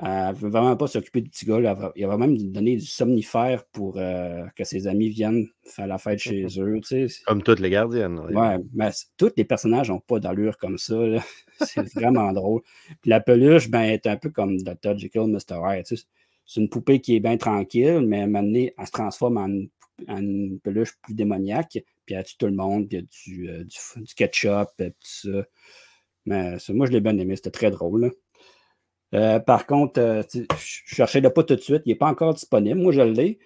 elle veut vraiment pas s'occuper du petit gars. là. Elle va, même lui donner du somnifère pour euh, que ses amis viennent faire la fête chez eux. tu sais. Comme toutes les gardiennes. là. Ouais, mais tous les personnages n'ont pas d'allure comme ça. C'est vraiment drôle. Puis la peluche, ben, est un peu comme Dr. Jekyll, Mr. Hyde. tu sais. C'est une poupée qui est bien tranquille, mais à un moment donné, elle se transforme en, une- en une peluche plus démoniaque. Puis elle tue tout le monde, puis il y a du, euh, du, f- du ketchup, et tout ça. Mais ça, moi, je l'ai bien aimé, c'était très drôle. là. Euh, par contre, euh, tu sais, je cherchais le pas tout de suite, il n'est pas encore disponible. Moi, je l'ai.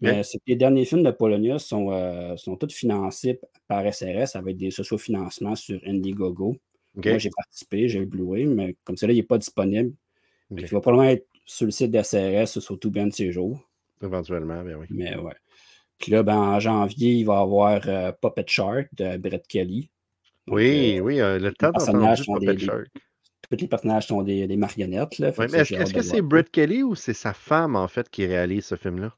Mais c'est que les derniers films de Polonia sont, euh, sont tous financés par SRS avec des sociofinancements sur Indiegogo. Moi, j'ai participé, j'ai le Blu-ray, mais comme ça, là, il n'est pas disponible. OK. Il va probablement être sur le site de SRS, surtout bien de ces jours. Éventuellement, ben oui. Mais ouais. Puis là, ben, en janvier, il va y avoir euh, Puppet Shark de Brett Kelly. Donc, Oui, oui, le temps d'entendre Puppet des- Shark. Tous les personnages sont des, des marionnettes. Là, Ouais, est-ce que c'est. Brett Kelly ou c'est sa femme, en fait, qui réalise ce film-là?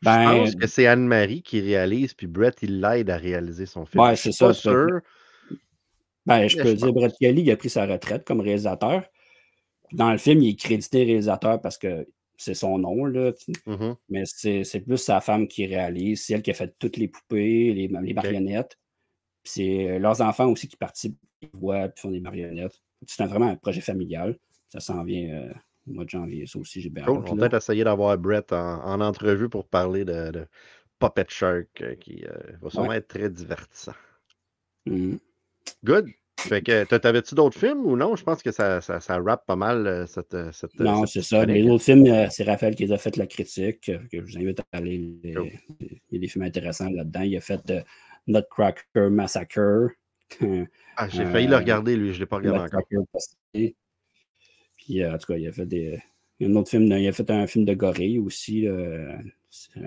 Je Ben, pense que c'est Anne-Marie qui réalise, puis Brett, il l'aide à réaliser son film. Ouais, c'est ça, sûr. Ben, je Mais peux je dire, pense. Brett Kelly, il a pris sa retraite comme réalisateur. Dans le film, il est crédité réalisateur parce que c'est son nom, là. Mhm. Mais c'est plus sa femme qui réalise. C'est elle qui a fait toutes les poupées, les, les marionnettes. C'est euh, leurs enfants aussi qui participent, qui voient, puis font des marionnettes. C'est vraiment un projet familial. Ça s'en vient, euh, au mois de janvier. Ça aussi, j'ai bien Cool. On va peut-être essayer d'avoir Brett en, en entrevue pour parler de, de Puppet Shark, euh, qui euh, va sûrement être très divertissant. Mhm. Good. Fait que, t'a- t'avais-tu d'autres films ou non? Je pense que ça, ça, ça rappe pas mal cette, cette Non, c'est ça. Les autres films, c'est Raphaël qui les a fait la critique, que je vous invite à aller. les- Cool. Il y a des films intéressants là-dedans. Il a fait Nutcracker Massacre. Ah, j'ai failli le Euh, regarder, lui. Je l'ai pas regardé encore. Puis, euh, en tout cas, il a fait des. Un autre film, il a fait un film de gorille aussi, une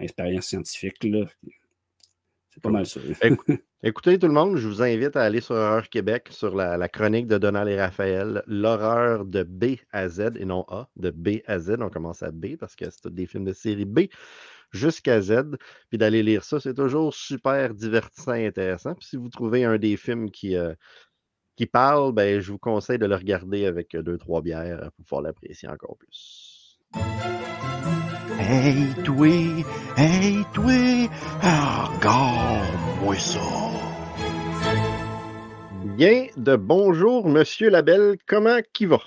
expérience scientifique. là. C'est pas mal ça. Écou- Écoutez, tout le monde, je vous invite à aller sur Horreur Québec, sur la, la chronique de Donald et Raphaël, l'horreur de B à Z et non A, de B à Z. On commence à B parce que c'est des films de série B jusqu'à Z. Puis d'aller lire ça, c'est toujours super divertissant et intéressant. Puis si vous trouvez un des films qui, euh, qui parle, ben, je vous conseille de le regarder avec euh, deux, trois bières euh, pour pouvoir l'apprécier encore plus. Hey, toi! Hey, toi! Ah, Regarde-moi ça! Bien de bonjour, Monsieur Labelle. Comment qui va?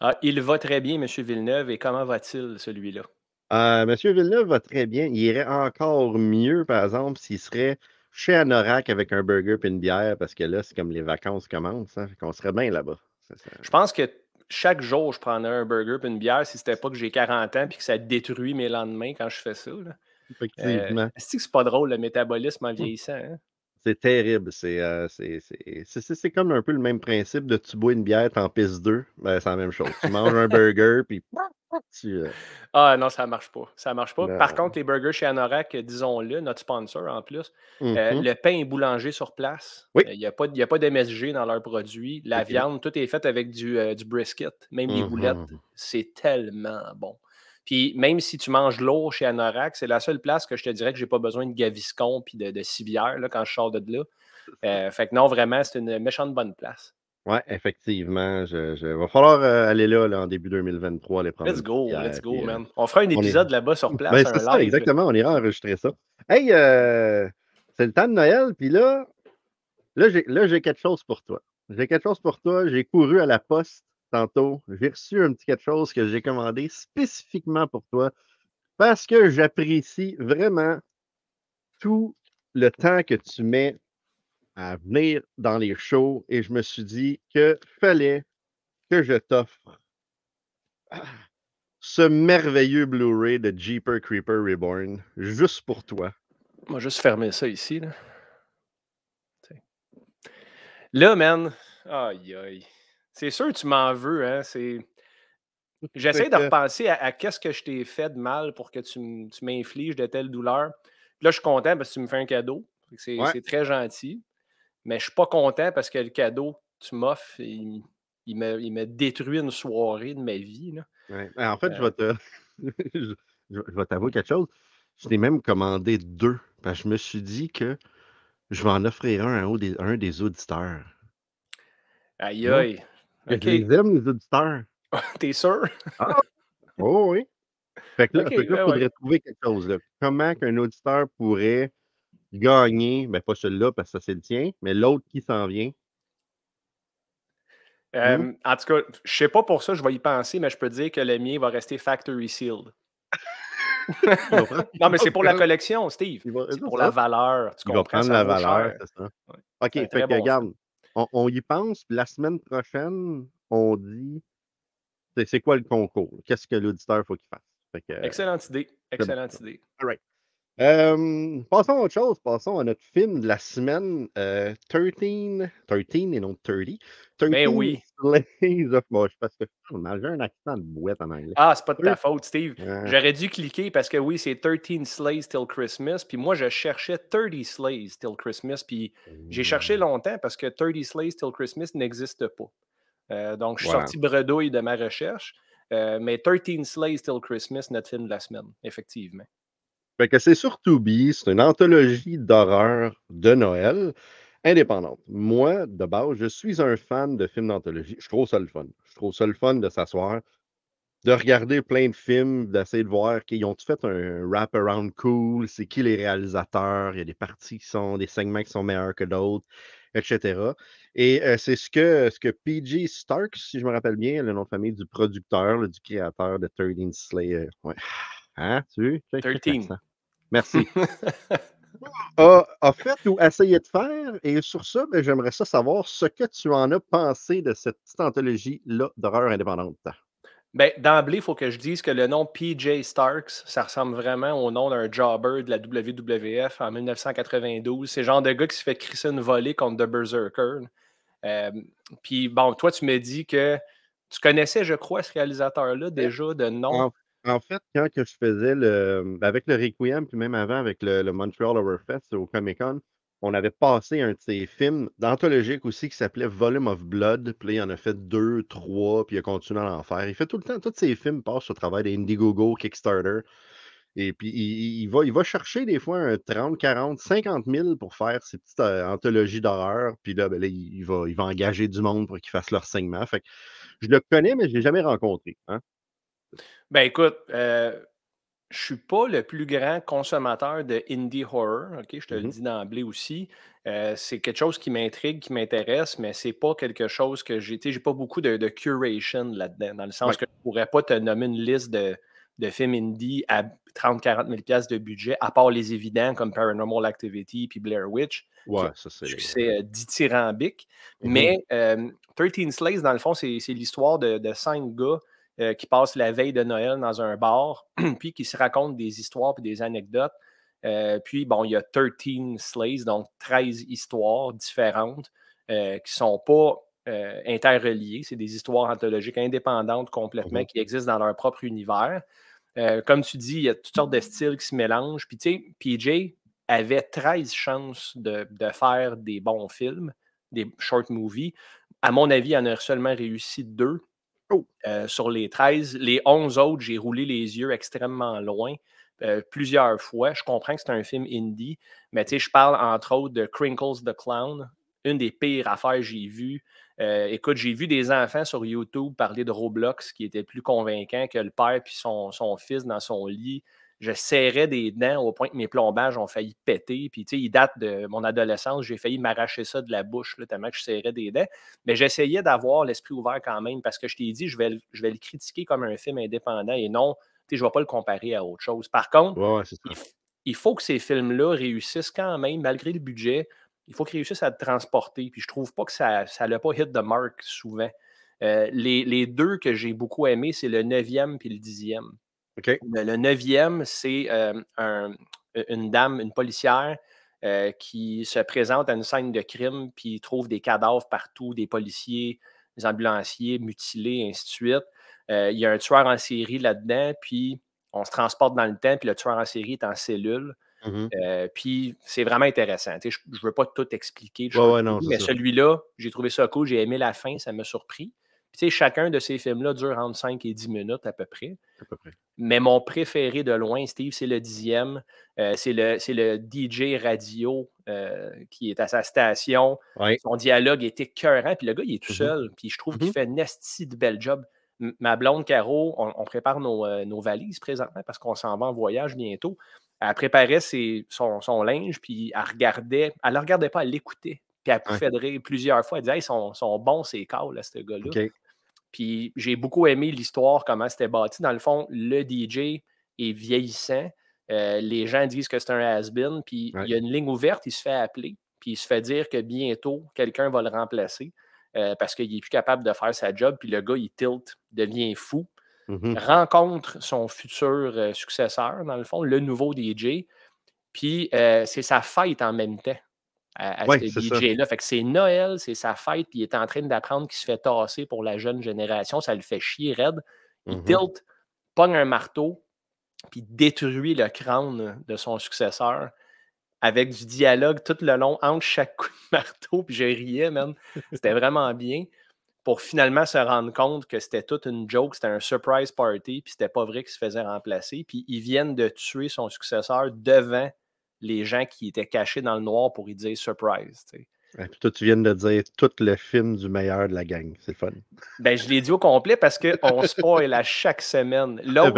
Ah, il va très bien, M. Villeneuve. Et comment va-t-il, celui-là? Euh, Monsieur Villeneuve va très bien. Il irait encore mieux, par exemple, s'il serait chez Anorak avec un burger et une bière, parce que là, c'est comme les vacances commencent. Hein, qu'on serait bien là-bas. Je pense que chaque jour, je prendrais un burger et une bière si c'était pas que j'ai 40 ans et que ça détruit mes lendemains quand je fais ça. là. Effectivement. Euh, c'est pas drôle, le métabolisme en vieillissant? hein? C'est terrible. C'est euh, c'est- comme un peu le même principe de tu bois une bière, t'en pisses deux. Ben, c'est la même chose. Tu manges un burger, puis tu. euh, Ah non, ça marche pas. Ça marche pas. Non. Par contre, les burgers chez Anorak, disons-le, notre sponsor en plus, euh, mhm. le pain est boulanger sur place. Oui. Il n'y a pas, il y a pas d'MSG dans leurs produits. La viande, tout est fait avec du, du brisket. Même les Mhm. boulettes, c'est tellement bon. Puis même si tu manges lourd chez Anorak, c'est la seule place que je te dirais que j'ai pas besoin de Gaviscon puis de, de civière là, quand je sors de là. Euh, fait que non, vraiment, c'est une méchante bonne place. Ouais, effectivement. Je, je- va falloir euh, aller là, là, en début 2023, aller prendre Let's go, let's go, puis, euh, man. On fera un est- épisode là-bas sur place. Ben, c'est ça, live. exactement. On ira enregistrer ça. Hey, euh, c'est le temps de Noël, puis là, là, j'ai quelque chose pour toi. J'ai quelque chose pour toi. J'ai couru à la poste tantôt. J'ai reçu un petit quelque chose que j'ai commandé spécifiquement pour toi parce que j'apprécie vraiment tout le temps que tu mets à venir dans les shows et je me suis dit que fallait que je t'offre ah, ce merveilleux Blu-ray de Jeeper Creeper Reborn juste pour toi. Va juste fermer ça ici. Là, là man, aïe aïe. C'est sûr tu m'en veux, hein? C'est. J'essaie de repenser à, à qu'est-ce que je t'ai fait de mal pour que tu, m'infliges de telles douleurs. Puis là, je suis content parce que tu me fais un cadeau. C'est Ouais. très gentil. Mais je suis pas content parce que le cadeau que tu m'offres, il, il me, il me détruit une soirée de ma vie. Là. Ouais. Ben, En fait, je Euh. vais te. je, vais t'avouer quelque chose. Je t'ai même commandé deux. Parce que je me suis dit que je vais en offrir un à un des, un des auditeurs. Aïe aïe. Que OK. Je les aime, les auditeurs. T'es sûr? Oh oui. Fait que là, là, ben faudrait ouais. trouver quelque chose. Là. Comment qu'un auditeur pourrait gagner, ben pas celui-là parce que ça c'est le tien, mais l'autre qui s'en vient? Euh, Hmm? En tout cas, je sais pas pour ça, je vais y penser, mais je peux dire que le mien va rester factory sealed. Il Non, mais c'est pour la collection, Steve. il C'est pour la valeur. Tu Il va prendre ça la valeur, c'est ça. Ouais. OK, fait que bon regarde, on, on y pense, puis la semaine prochaine, on dit c'est quoi le concours? Qu'est-ce que l'auditeur faut qu'il fasse? Que, Excellente idée. Excellente idée. Euh, passons à autre chose. Passons à notre film de la semaine. euh, 13, 13 et non 30. 13 Ben oui. Slaves of... Bon, je parce que j'ai un accent de bouette en anglais. Ah, c'est pas de ta faute, Steve. J'aurais dû cliquer parce que oui, c'est 13 Slays Till Christmas. Puis moi, je cherchais 30 Slays Till Christmas. Puis j'ai Mmh. cherché longtemps parce que 30 Slays Till Christmas n'existe pas. Euh, donc, je suis sorti bredouille de ma recherche. Euh, mais 13 Slays Till Christmas, notre film de la semaine, effectivement. Fait que c'est sur Tubi, c'est une anthologie d'horreur de Noël indépendante. Moi, de base, je suis un fan de films d'anthologie. Je trouve ça le fun. Je trouve ça le fun de s'asseoir, de regarder plein de films, d'essayer de voir qu'ils ont fait un wrap-around cool, c'est qui les réalisateurs, il y a des parties qui sont, des segments qui sont meilleurs que d'autres. etc. Et euh, c'est ce que, ce que PG Starks, si je me rappelle bien, le nom de famille du producteur, du créateur de 13 Slayer. Hein, tu veux? 13. Merci. a, a fait ou essayé de faire. Et sur ça, ben, j'aimerais ça savoir ce que tu en as pensé de cette petite anthologie-là d'horreur indépendante. Ben, D'emblée, il faut que je dise que le nom PJ Starks, ça ressemble vraiment au nom d'un jobber de la WWF en 1992. C'est le genre de gars qui se fait crisser une volée contre The Berserker. Euh, Puis bon, toi, tu me dis que tu connaissais, je crois, ce réalisateur-là déjà de nom. En, fait, quand je faisais le. Avec le Requiem, puis même avant avec le, Montreal Overfest au Comic Con, on avait passé un de ses films d'anthologique aussi qui s'appelait Volume of Blood. Puis là, il en a fait deux, trois, puis il a continué à en faire. Il fait tout le temps, tous ses films passent au travail des Indiegogo, Kickstarter. Et puis, il, va, chercher des fois un 30, 40, 50 000 pour faire ses petites euh, anthologies d'horreur. Puis là, ben il, va, il va engager du monde pour qu'ils fassent leur segment. Fait je le connais, mais je ne l'ai jamais rencontré. Hein? Ben écoute, euh, je suis pas le plus grand consommateur de indie horror, OK? Je te le Mhm. dis d'emblée aussi. Euh, c'est quelque chose qui m'intrigue, qui m'intéresse, mais c'est pas quelque chose que j'ai. J'ai pas beaucoup de, de curation là-dedans, dans le sens Ouais. que je pourrais pas te nommer une liste de, de films indie à 30-40 000 piastres de budget, à part les évidents comme Paranormal Activity puis Blair Witch. Ouais, ça c'est. Succès euh, dithyrambique. Mhm. Mais euh, 13 Slays, dans le fond, c'est c'est l'histoire de, de cinq gars euh, qui passent la veille de Noël dans un bar, puis qui se racontent des histoires et des anecdotes. Euh, puis, bon, il y a 13 Slays, donc 13 histoires différentes euh, qui ne sont pas interreliées. C'est des histoires anthologiques indépendantes complètement Mhm. qui existent dans leur propre univers. Comme tu dis, il y a toutes sortes de styles qui se mélangent. Puis, tu sais, PJ avait 13 chances de, de faire des bons films, des short movies. À mon avis, il en a seulement réussi deux Oh. euh, sur les 13. Les 11 autres, j'ai roulé les yeux extrêmement loin. euh, plusieurs fois. Je comprends que c'est un film indie, mais je parle entre autres de Crinkles the Clown, une des pires affaires que j'ai vues. Euh, écoute, j'ai vu des enfants sur YouTube parler de Roblox qui était plus convaincant que le père puis son fils dans son lit. Je serrais des dents au point que mes plombages ont failli péter. Puis, tu sais, il date de mon adolescence. J'ai failli m'arracher ça de la bouche, là, tellement que je serrais des dents. Mais j'essayais d'avoir l'esprit ouvert quand même parce que je t'ai dit, je vais, le- je vais le critiquer comme un film indépendant et non, tu sais, je ne vais pas le comparer à autre chose. Par contre, Ouais, ouais, il, faut que ces films-là réussissent quand même, malgré le budget, il faut qu'ils réussissent à te transporter. Puis je trouve pas que ça ça l'a pas hit the mark souvent. Euh, les, les deux que j'ai beaucoup aimés, c'est le neuvième puis le dixième. Le, neuvième, c'est euh, un- une dame, une policière, euh, qui se présente à une scène de crime, puis trouve des cadavres partout, des policiers, des ambulanciers mutilés, ainsi de suite. Euh, il y a un tueur en série là-dedans, puis on se transporte dans le temps, puis le tueur en série est en cellule. Euh, puis c'est vraiment intéressant. Je ne veux pas tout expliquer, Ouais, ouais, non, mais celui-là, j'ai trouvé ça cool, j'ai aimé la fin, ça m'a surpris. Puis, tu sais, chacun de ces films-là dure entre 5 et 10 minutes à peu près. À peu près. Mais mon préféré de loin, Steve, c'est le dixième. Euh, c'est le, c'est le DJ radio euh, qui est à sa station. Ouais. Son dialogue est écœurant. Puis le gars, il est tout Mhm. seul. Puis je trouve qu'il Mhm. fait un esti de bel job. M- Ma blonde Caro, on, on prépare nos, euh, nos valises présentement parce qu'on s'en va en voyage bientôt. Elle préparait ses- son, son linge, puis elle regardait. Elle ne le regardait pas, elle l'écoutait. Puis elle pouffait de rire plusieurs fois. Elle disait Hey, ils sont, sont bons, ces calls, là, ce gars-là. Puis j'ai beaucoup aimé l'histoire, comment c'était bâti. Dans le fond, le DJ est vieillissant. Euh, les gens disent que c'est un has-been. Puis Ouais. il y a une ligne ouverte, il se fait appeler. Puis il se fait dire que bientôt, quelqu'un va le remplacer euh, parce qu'il n'est plus capable de faire sa job. Puis le gars, il tilt, devient fou, Mhm. rencontre son futur euh, successeur, dans le fond, le nouveau DJ. Puis c'est sa fête en même temps à, à Ouais, ce. DJ-là. Fait que c'est Noël, c'est sa fête, puis il est en train d'apprendre qu'il se fait tasser pour la jeune génération. Ça le fait chier raide. Il Mhm. tilt, pogne un marteau, puis détruit le crâne de son successeur avec du dialogue tout le long entre chaque coup de marteau. Puis je riais, man. C'était vraiment bien. Pour finalement se rendre compte que c'était toute une joke, c'était un surprise party, puis c'était pas vrai qu'il se faisait remplacer. Puis ils viennent de tuer son successeur devant les gens qui étaient cachés dans le noir pour y dire surprise. Ouais, puis toi, tu viens de dire tout le film du meilleur de la gang. C'est fun. Ben, je l'ai dit au complet parce qu'on spoil à chaque semaine. L'autre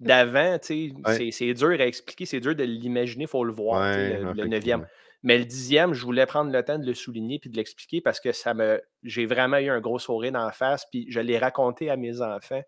d'avant, Ouais. c'est- dur à expliquer, c'est dur de l'imaginer, il faut le voir, Ouais, le- neuvième. Mais le dixième, je voulais prendre le temps de le souligner puis de l'expliquer parce que ça me. J'ai vraiment eu un gros sourire dans la face, puis je l'ai raconté à mes enfants.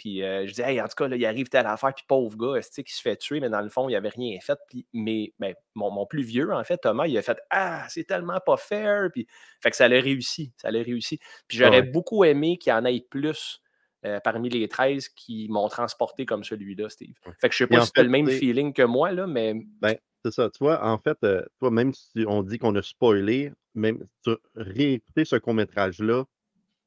Puis euh, je dis, hey, en tout cas, là, il arrive telle affaire, puis pauvre gars, qui se fait tuer, mais dans le fond, il avait rien fait. Puis, mais ben, mon, plus vieux, en fait, Thomas, il a fait, ah, c'est tellement pas fair. Puis, fait que ça allait réussi. Ça allait réussi. Puis j'aurais beaucoup aimé qu'il y en ait plus. Euh, parmi les 13 qui m'ont transporté comme celui-là, Steve. Fait que je sais pas si tu as le même feeling que moi, là, mais. Ben, c'est ça. Tu vois, en fait, euh, toi, même si on dit qu'on a spoilé, même si tu réécouter ce court-métrage-là,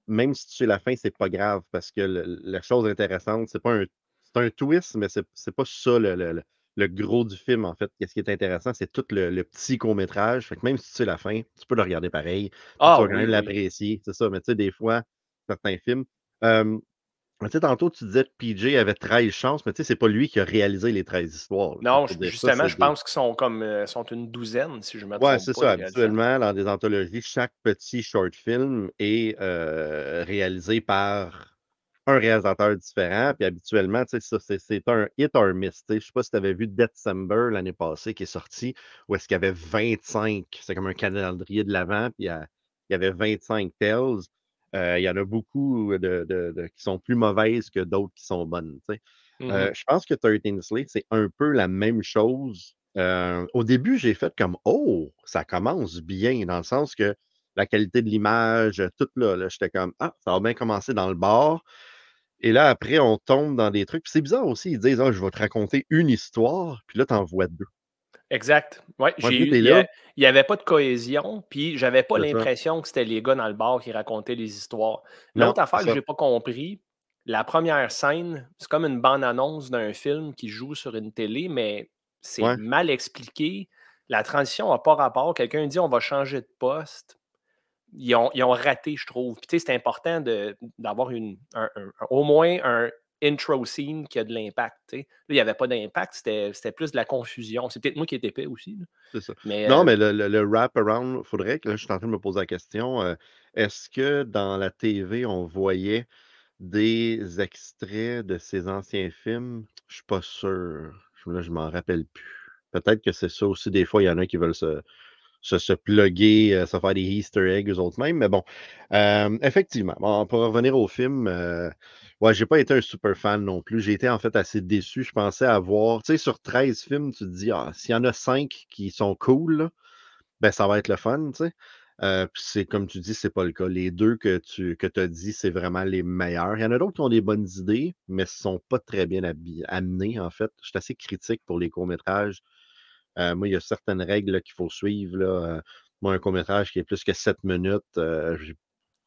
même si tu sais la fin, c'est pas grave parce que la chose intéressante, c'est pas un, twist, mais c'est, pas ça le, gros du film, en fait. Qu'est-ce qui est intéressant, c'est tout le, petit court-métrage. Fait que même si tu sais la fin, tu peux le regarder pareil. Ah, tu vas quand même l'apprécier. C'est ça. Mais tu sais, des fois, certains films. Tu sais, tantôt, tu disais que PJ avait 13 chances, mais tu sais, c'est pas lui qui a réalisé les 13 histoires. Non, justement, je pense qu'ils sont comme euh, sont une douzaine, si je me trompe Ouais, c'est ça. Habituellement, dans des anthologies, chaque petit short film est euh, réalisé par un réalisateur différent. Puis habituellement, tu sais, c'est un hit or miss. Je sais pas si tu avais vu December l'année passée qui est sorti, où est-ce qu'il y avait 25, c'est comme un calendrier de l'avant, puis il y avait 25 tales. Euh, il y en a beaucoup de, qui sont plus mauvaises que d'autres qui sont bonnes. Mmh euh, je pense que 13 Slate, c'est un peu la même chose. Euh, au début, j'ai fait comme Oh, ça commence bien, dans le sens que la qualité de l'image, tout là, j'étais comme Ah, ça va bien commencer dans le bar. Et là, après, on tombe dans des trucs. c'est bizarre aussi, ils disent Ah, je vais te raconter une histoire, puis là, tu en vois deux. Exact. Ouais, il n'y avait pas de cohésion, puis j'avais pas l'impression que c'était les gars dans le bar qui racontaient les histoires. L'autre affaire que je n'ai pas compris, la première scène, c'est comme une bande-annonce d'un film qui joue sur une télé, mais c'est mal expliqué. La transition n'a pas rapport. Quelqu'un dit on va changer de poste. Ils ont, raté, je trouve. Puis, c'est important d'avoir au moins un intro scene qui a de l'impact. Là, il n'y avait pas d'impact, c'était plus de la confusion. C'est peut-être moi qui étais épais aussi. C'est ça. non, euh mais le, le, wrap-around, il faudrait que là, je suis en train de me poser la question euh, est-ce que dans la TV, on voyait des extraits de ces anciens films? Je suis pas sûr. Là, je m'en rappelle plus. Peut-être que c'est ça aussi. Des fois, il y en a qui veulent se, se, se plugger, euh, se faire des Easter eggs eux autres mêmes. Mais bon, effectivement, bon, pour revenir au film, Ouais, j'ai pas été un super fan non plus. J'ai été en fait assez déçu. Je pensais avoir, tu sais, sur 13 films, tu te dis, ah, s'il y en a 5 qui sont cool, ben ça va être le fun, tu sais. Euh, c'est comme tu dis, c'est pas le cas. Les deux que tu que as dit, c'est vraiment les meilleurs. Il y en a d'autres qui ont des bonnes idées, mais ne sont pas très bien amenés, en fait. Je suis assez critique pour les courts-métrages. Euh, moi, il y a certaines règles qu'il faut suivre. Là. Euh, moi, un court-métrage qui est plus que 7 minutes, j'ai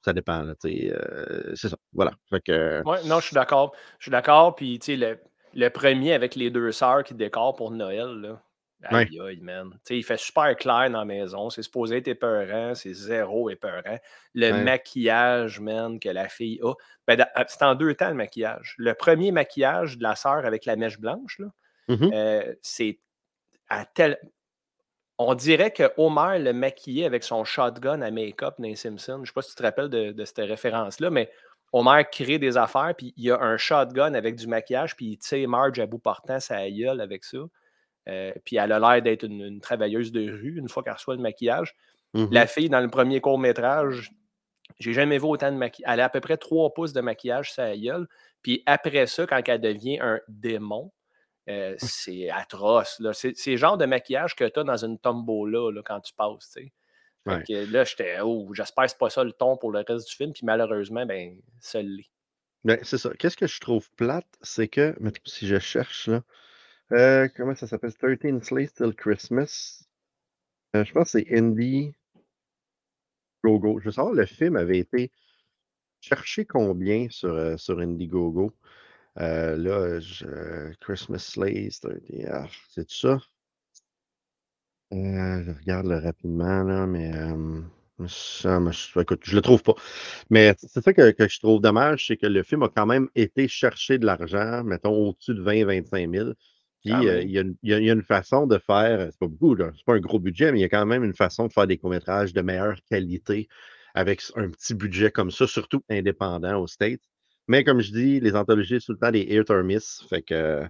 ça dépend. Euh, c'est ça. Voilà. Fait non, je suis d'accord. Je suis d'accord. Puis, tu sais, le, le, premier avec les deux sœurs qui décorent pour Noël, là. Aïe, aïe, man. il fait super clair dans la maison. C'est supposé être épeurant. C'est zéro épeurant. Le maquillage, man, que la fille a. Ben, ah, c'est en deux temps, le maquillage. Le premier maquillage de la sœur avec la mèche blanche, là, mmh euh, c'est à tel on dirait que Homer le maquillait avec son shotgun à make-up dans les Simpsons. Je ne sais pas si tu te rappelles de, cette référence-là, mais Homer crée des affaires, puis il y a un shotgun avec du maquillage, puis il tire Marge à bout portant sa gueule avec ça. Euh, puis elle a l'air d'être une, travailleuse de rue une fois qu'elle reçoit le maquillage. Mm-hmm. La fille, dans le premier court-métrage, j'ai jamais vu autant de maquillage. Elle a à peu près trois pouces de maquillage sa gueule. Puis après ça, quand elle devient un démon, euh, c'est atroce. C'est le genre de maquillage que tu as dans une tombola là, quand tu passes. là, j'étais, oh, j'espère que c'est pas ça le ton pour le reste du film. Puis malheureusement, ben, ça l'est. Ben, c'est ça. Qu'est-ce que je trouve plate, c'est que, si je cherche là, euh, comment ça s'appelle? 13 Slays Till Christmas. Euh, je pense que c'est Indie Gogo. Je veux savoir, le film avait été cherché combien sur, sur Indiegogo? Euh, là, je, Christmas Sleigh, c'est tout ça? Euh, je regarde le rapidement, là, mais ça, écoute, je le trouve pas. Mais c'est ça que, je trouve dommage, c'est que le film a quand même été chercher de l'argent, mettons, au-dessus de 20-25 000. Puis euh, il, y a, une façon de faire, c'est pas beaucoup, c'est pas un gros budget, mais il y a quand même une façon de faire des courts-métrages de meilleure qualité avec un petit budget comme ça, surtout indépendant aux States. Mais comme je dis, les anthologies, c'est tout le temps des hit or miss. Fait que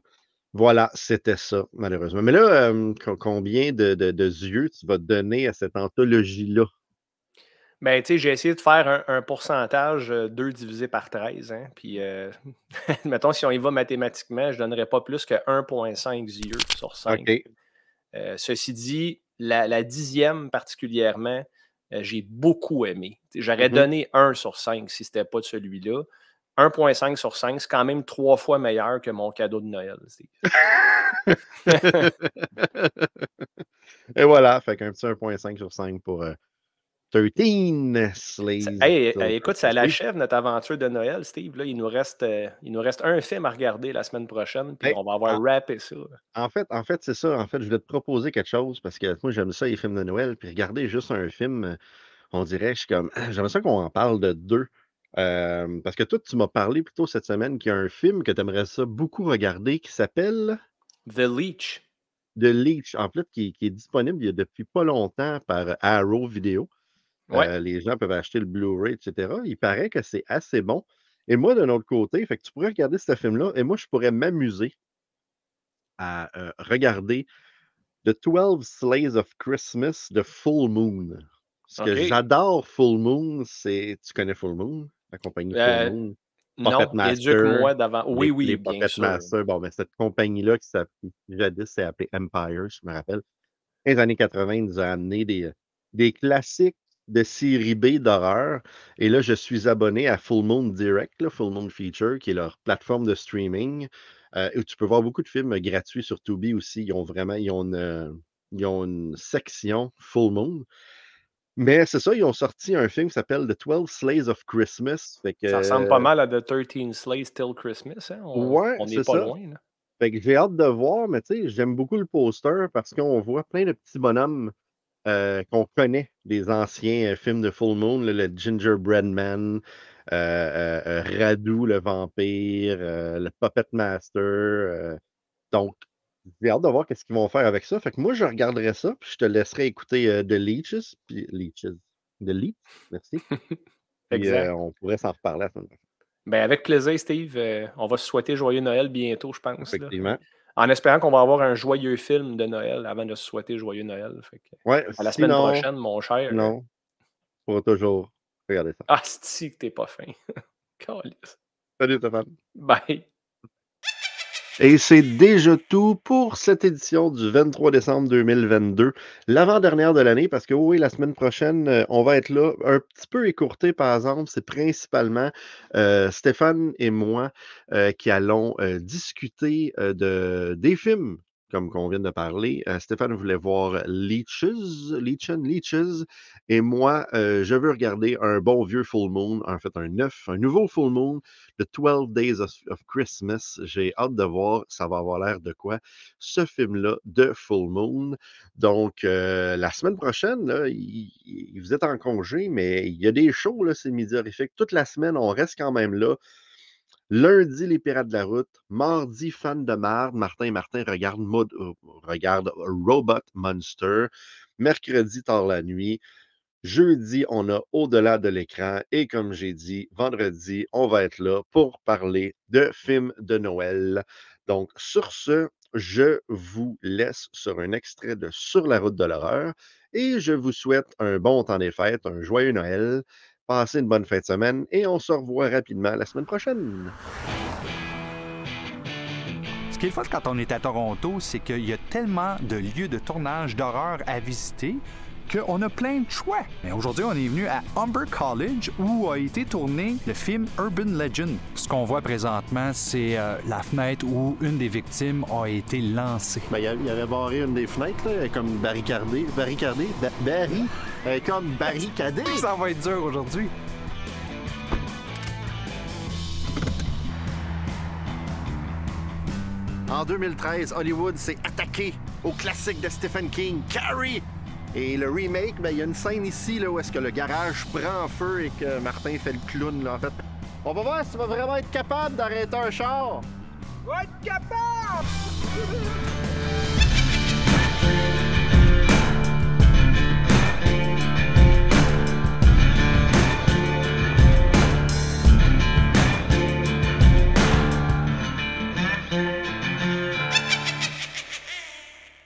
Voilà, c'était ça, malheureusement. Mais là, euh, co- combien de, de- de yeux tu vas donner à cette anthologie-là? Ben, tu sais, j'ai essayé de faire un, un pourcentage euh, 2 divisé par 13. Hein, puis, euh, mettons, si on y va mathématiquement, je ne donnerais pas plus que 1,5 yeux sur 5. OK. Euh, ceci dit, la, la dixième particulièrement, j'ai beaucoup aimé. J'aurais Mhm. donné 1 sur 5 si ce n'était pas celui-là. 1,5 sur 5, c'est quand même trois fois meilleur que mon cadeau de Noël. Steve. Et voilà, fait qu'un petit 1.5 sur 5 pour euh, 13 Ça- Slays. hey, écoute, ça l'achève notre aventure de Noël, Steve. Là, il, nous reste, euh, il nous reste un film à regarder la semaine prochaine, puis Hey, on va avoir rappé ça. En fait, en fait, c'est ça. En fait, je voulais te proposer quelque chose parce que moi, j'aime ça, les films de Noël. Puis regarder juste un film, euh, on dirait, je suis comme, ah, j'aimerais ça qu'on en parle de deux. Euh, parce que toi, tu m'as parlé plus tôt cette semaine qu'il y a un film que tu aimerais ça beaucoup regarder qui s'appelle The Leech. The Leech, en fait, qui, qui est disponible il y a depuis pas longtemps par Arrow Video. Ouais. Euh, les gens peuvent acheter le Blu-ray, etc. Il paraît que c'est assez bon. Et moi, d'un autre côté, fait que tu pourrais regarder ce film-là et moi, je pourrais m'amuser à euh, regarder The 12 Slays of Christmas de Full Moon. Ce que j'adore Full Moon, c'est. Tu connais Full Moon? La compagnie Euh, Full Moon? Non, Puppet Master, éduque-moi d'avant. Oui, les, oui, les bien Puppet sûr. Master. Bon, mais cette compagnie-là qui jadis s'est appelée Empire, je me rappelle. Dans les années 80, ils nous a amené des, des classiques de série B d'horreur. Et là, je suis abonné à Full Moon Direct, là, Full Moon Feature, qui est leur plateforme de streaming, euh, où tu peux voir beaucoup de films gratuits sur Tubi aussi. Ils ont vraiment ils ont une, euh, ils ont une section Full Moon. Mais c'est ça, ils ont sorti un film qui s'appelle The 12 Slays of Christmas. Fait que, Ça ressemble pas mal à The 13 Slays Till Christmas. Hein? On Ouais, on c'est pas ça. loin. là. Fait que j'ai hâte de voir, mais tu sais, j'aime beaucoup le poster parce qu'on voit plein de petits bonhommes euh, qu'on connaît des anciens euh, films de Full Moon, là, le Gingerbread Man, euh, Radu le vampire, le Puppet Master. donc, j'ai hâte de voir qu'est-ce qu'ils vont faire avec ça. Fait que moi, je regarderai ça, puis je te laisserai écouter euh, The Leeches, puis Leeches. The Leech, merci. Puis euh, on pourrait s'en reparler prochaine, Ben, avec plaisir, Steve. Euh, on va se souhaiter joyeux Noël bientôt, je pense. là. effectivement. En espérant qu'on va avoir un joyeux film de Noël avant de se souhaiter joyeux Noël. Fait que, Ouais, à la semaine sinon, prochaine, mon cher. non, pour toujours regarder ça. Ah, c'est que t'es pas fin. Salut Stéphane. Bye. Et c'est déjà tout pour cette édition du 23 décembre 2022, l'avant-dernière de l'année, parce que oui, la semaine prochaine, euh, on va être là, un petit peu écourté par exemple, c'est principalement euh, Stéphane et moi euh, qui allons discuter de, des films, comme qu'on vient de parler. Euh, Stéphane voulait voir Leeches, Leechen, Leeches, et moi, euh, je veux regarder un bon vieux Full Moon, en fait un neuf, un nouveau Full Moon, The 12 Days of, Christmas. J'ai hâte de voir, ça va avoir l'air de quoi, ce film-là de Full Moon. Donc, euh, la semaine prochaine, là, vous êtes en congé, mais il y a des shows, là, c'est midi horrifique. Toute la semaine, on reste quand même là. Lundi, les Pirates de la route. Mardi, fan de marde. Martin et Martin regardent, Mod- euh, regardent Robot Monster. Mercredi, tard la nuit. Jeudi, on a Au-delà de l'écran. Et comme j'ai dit, vendredi, on va être là pour parler de films de Noël. Donc, sur ce, je vous laisse sur un extrait de Sur la route de l'horreur et je vous souhaite un bon temps des fêtes, un joyeux Noël. Passez une bonne fin de semaine et on se revoit rapidement la semaine prochaine. Ce qui est fun quand on est à Toronto, c'est qu'il y a tellement de lieux de tournage d'horreur à visiter qu'on a plein de choix. Mais aujourd'hui, on est venu à Humber College où a été tourné le film Urban Legend. Ce qu'on voit présentement, c'est euh, la fenêtre où une des victimes a été lancée. Ben, il, avait barré une des fenêtres, là, comme barricadée. Barricadée? Barry? comme barricadée! Ça va être dur aujourd'hui. En 2013, Hollywood s'est attaqué au classique de Stephen King, Carrie. Et le remake, ben, il y a une scène ici là, où est-ce que le garage prend feu et que Martin fait le clown. Là, en fait. On va voir si tu vas vraiment être capable d'arrêter un char. Va être capable!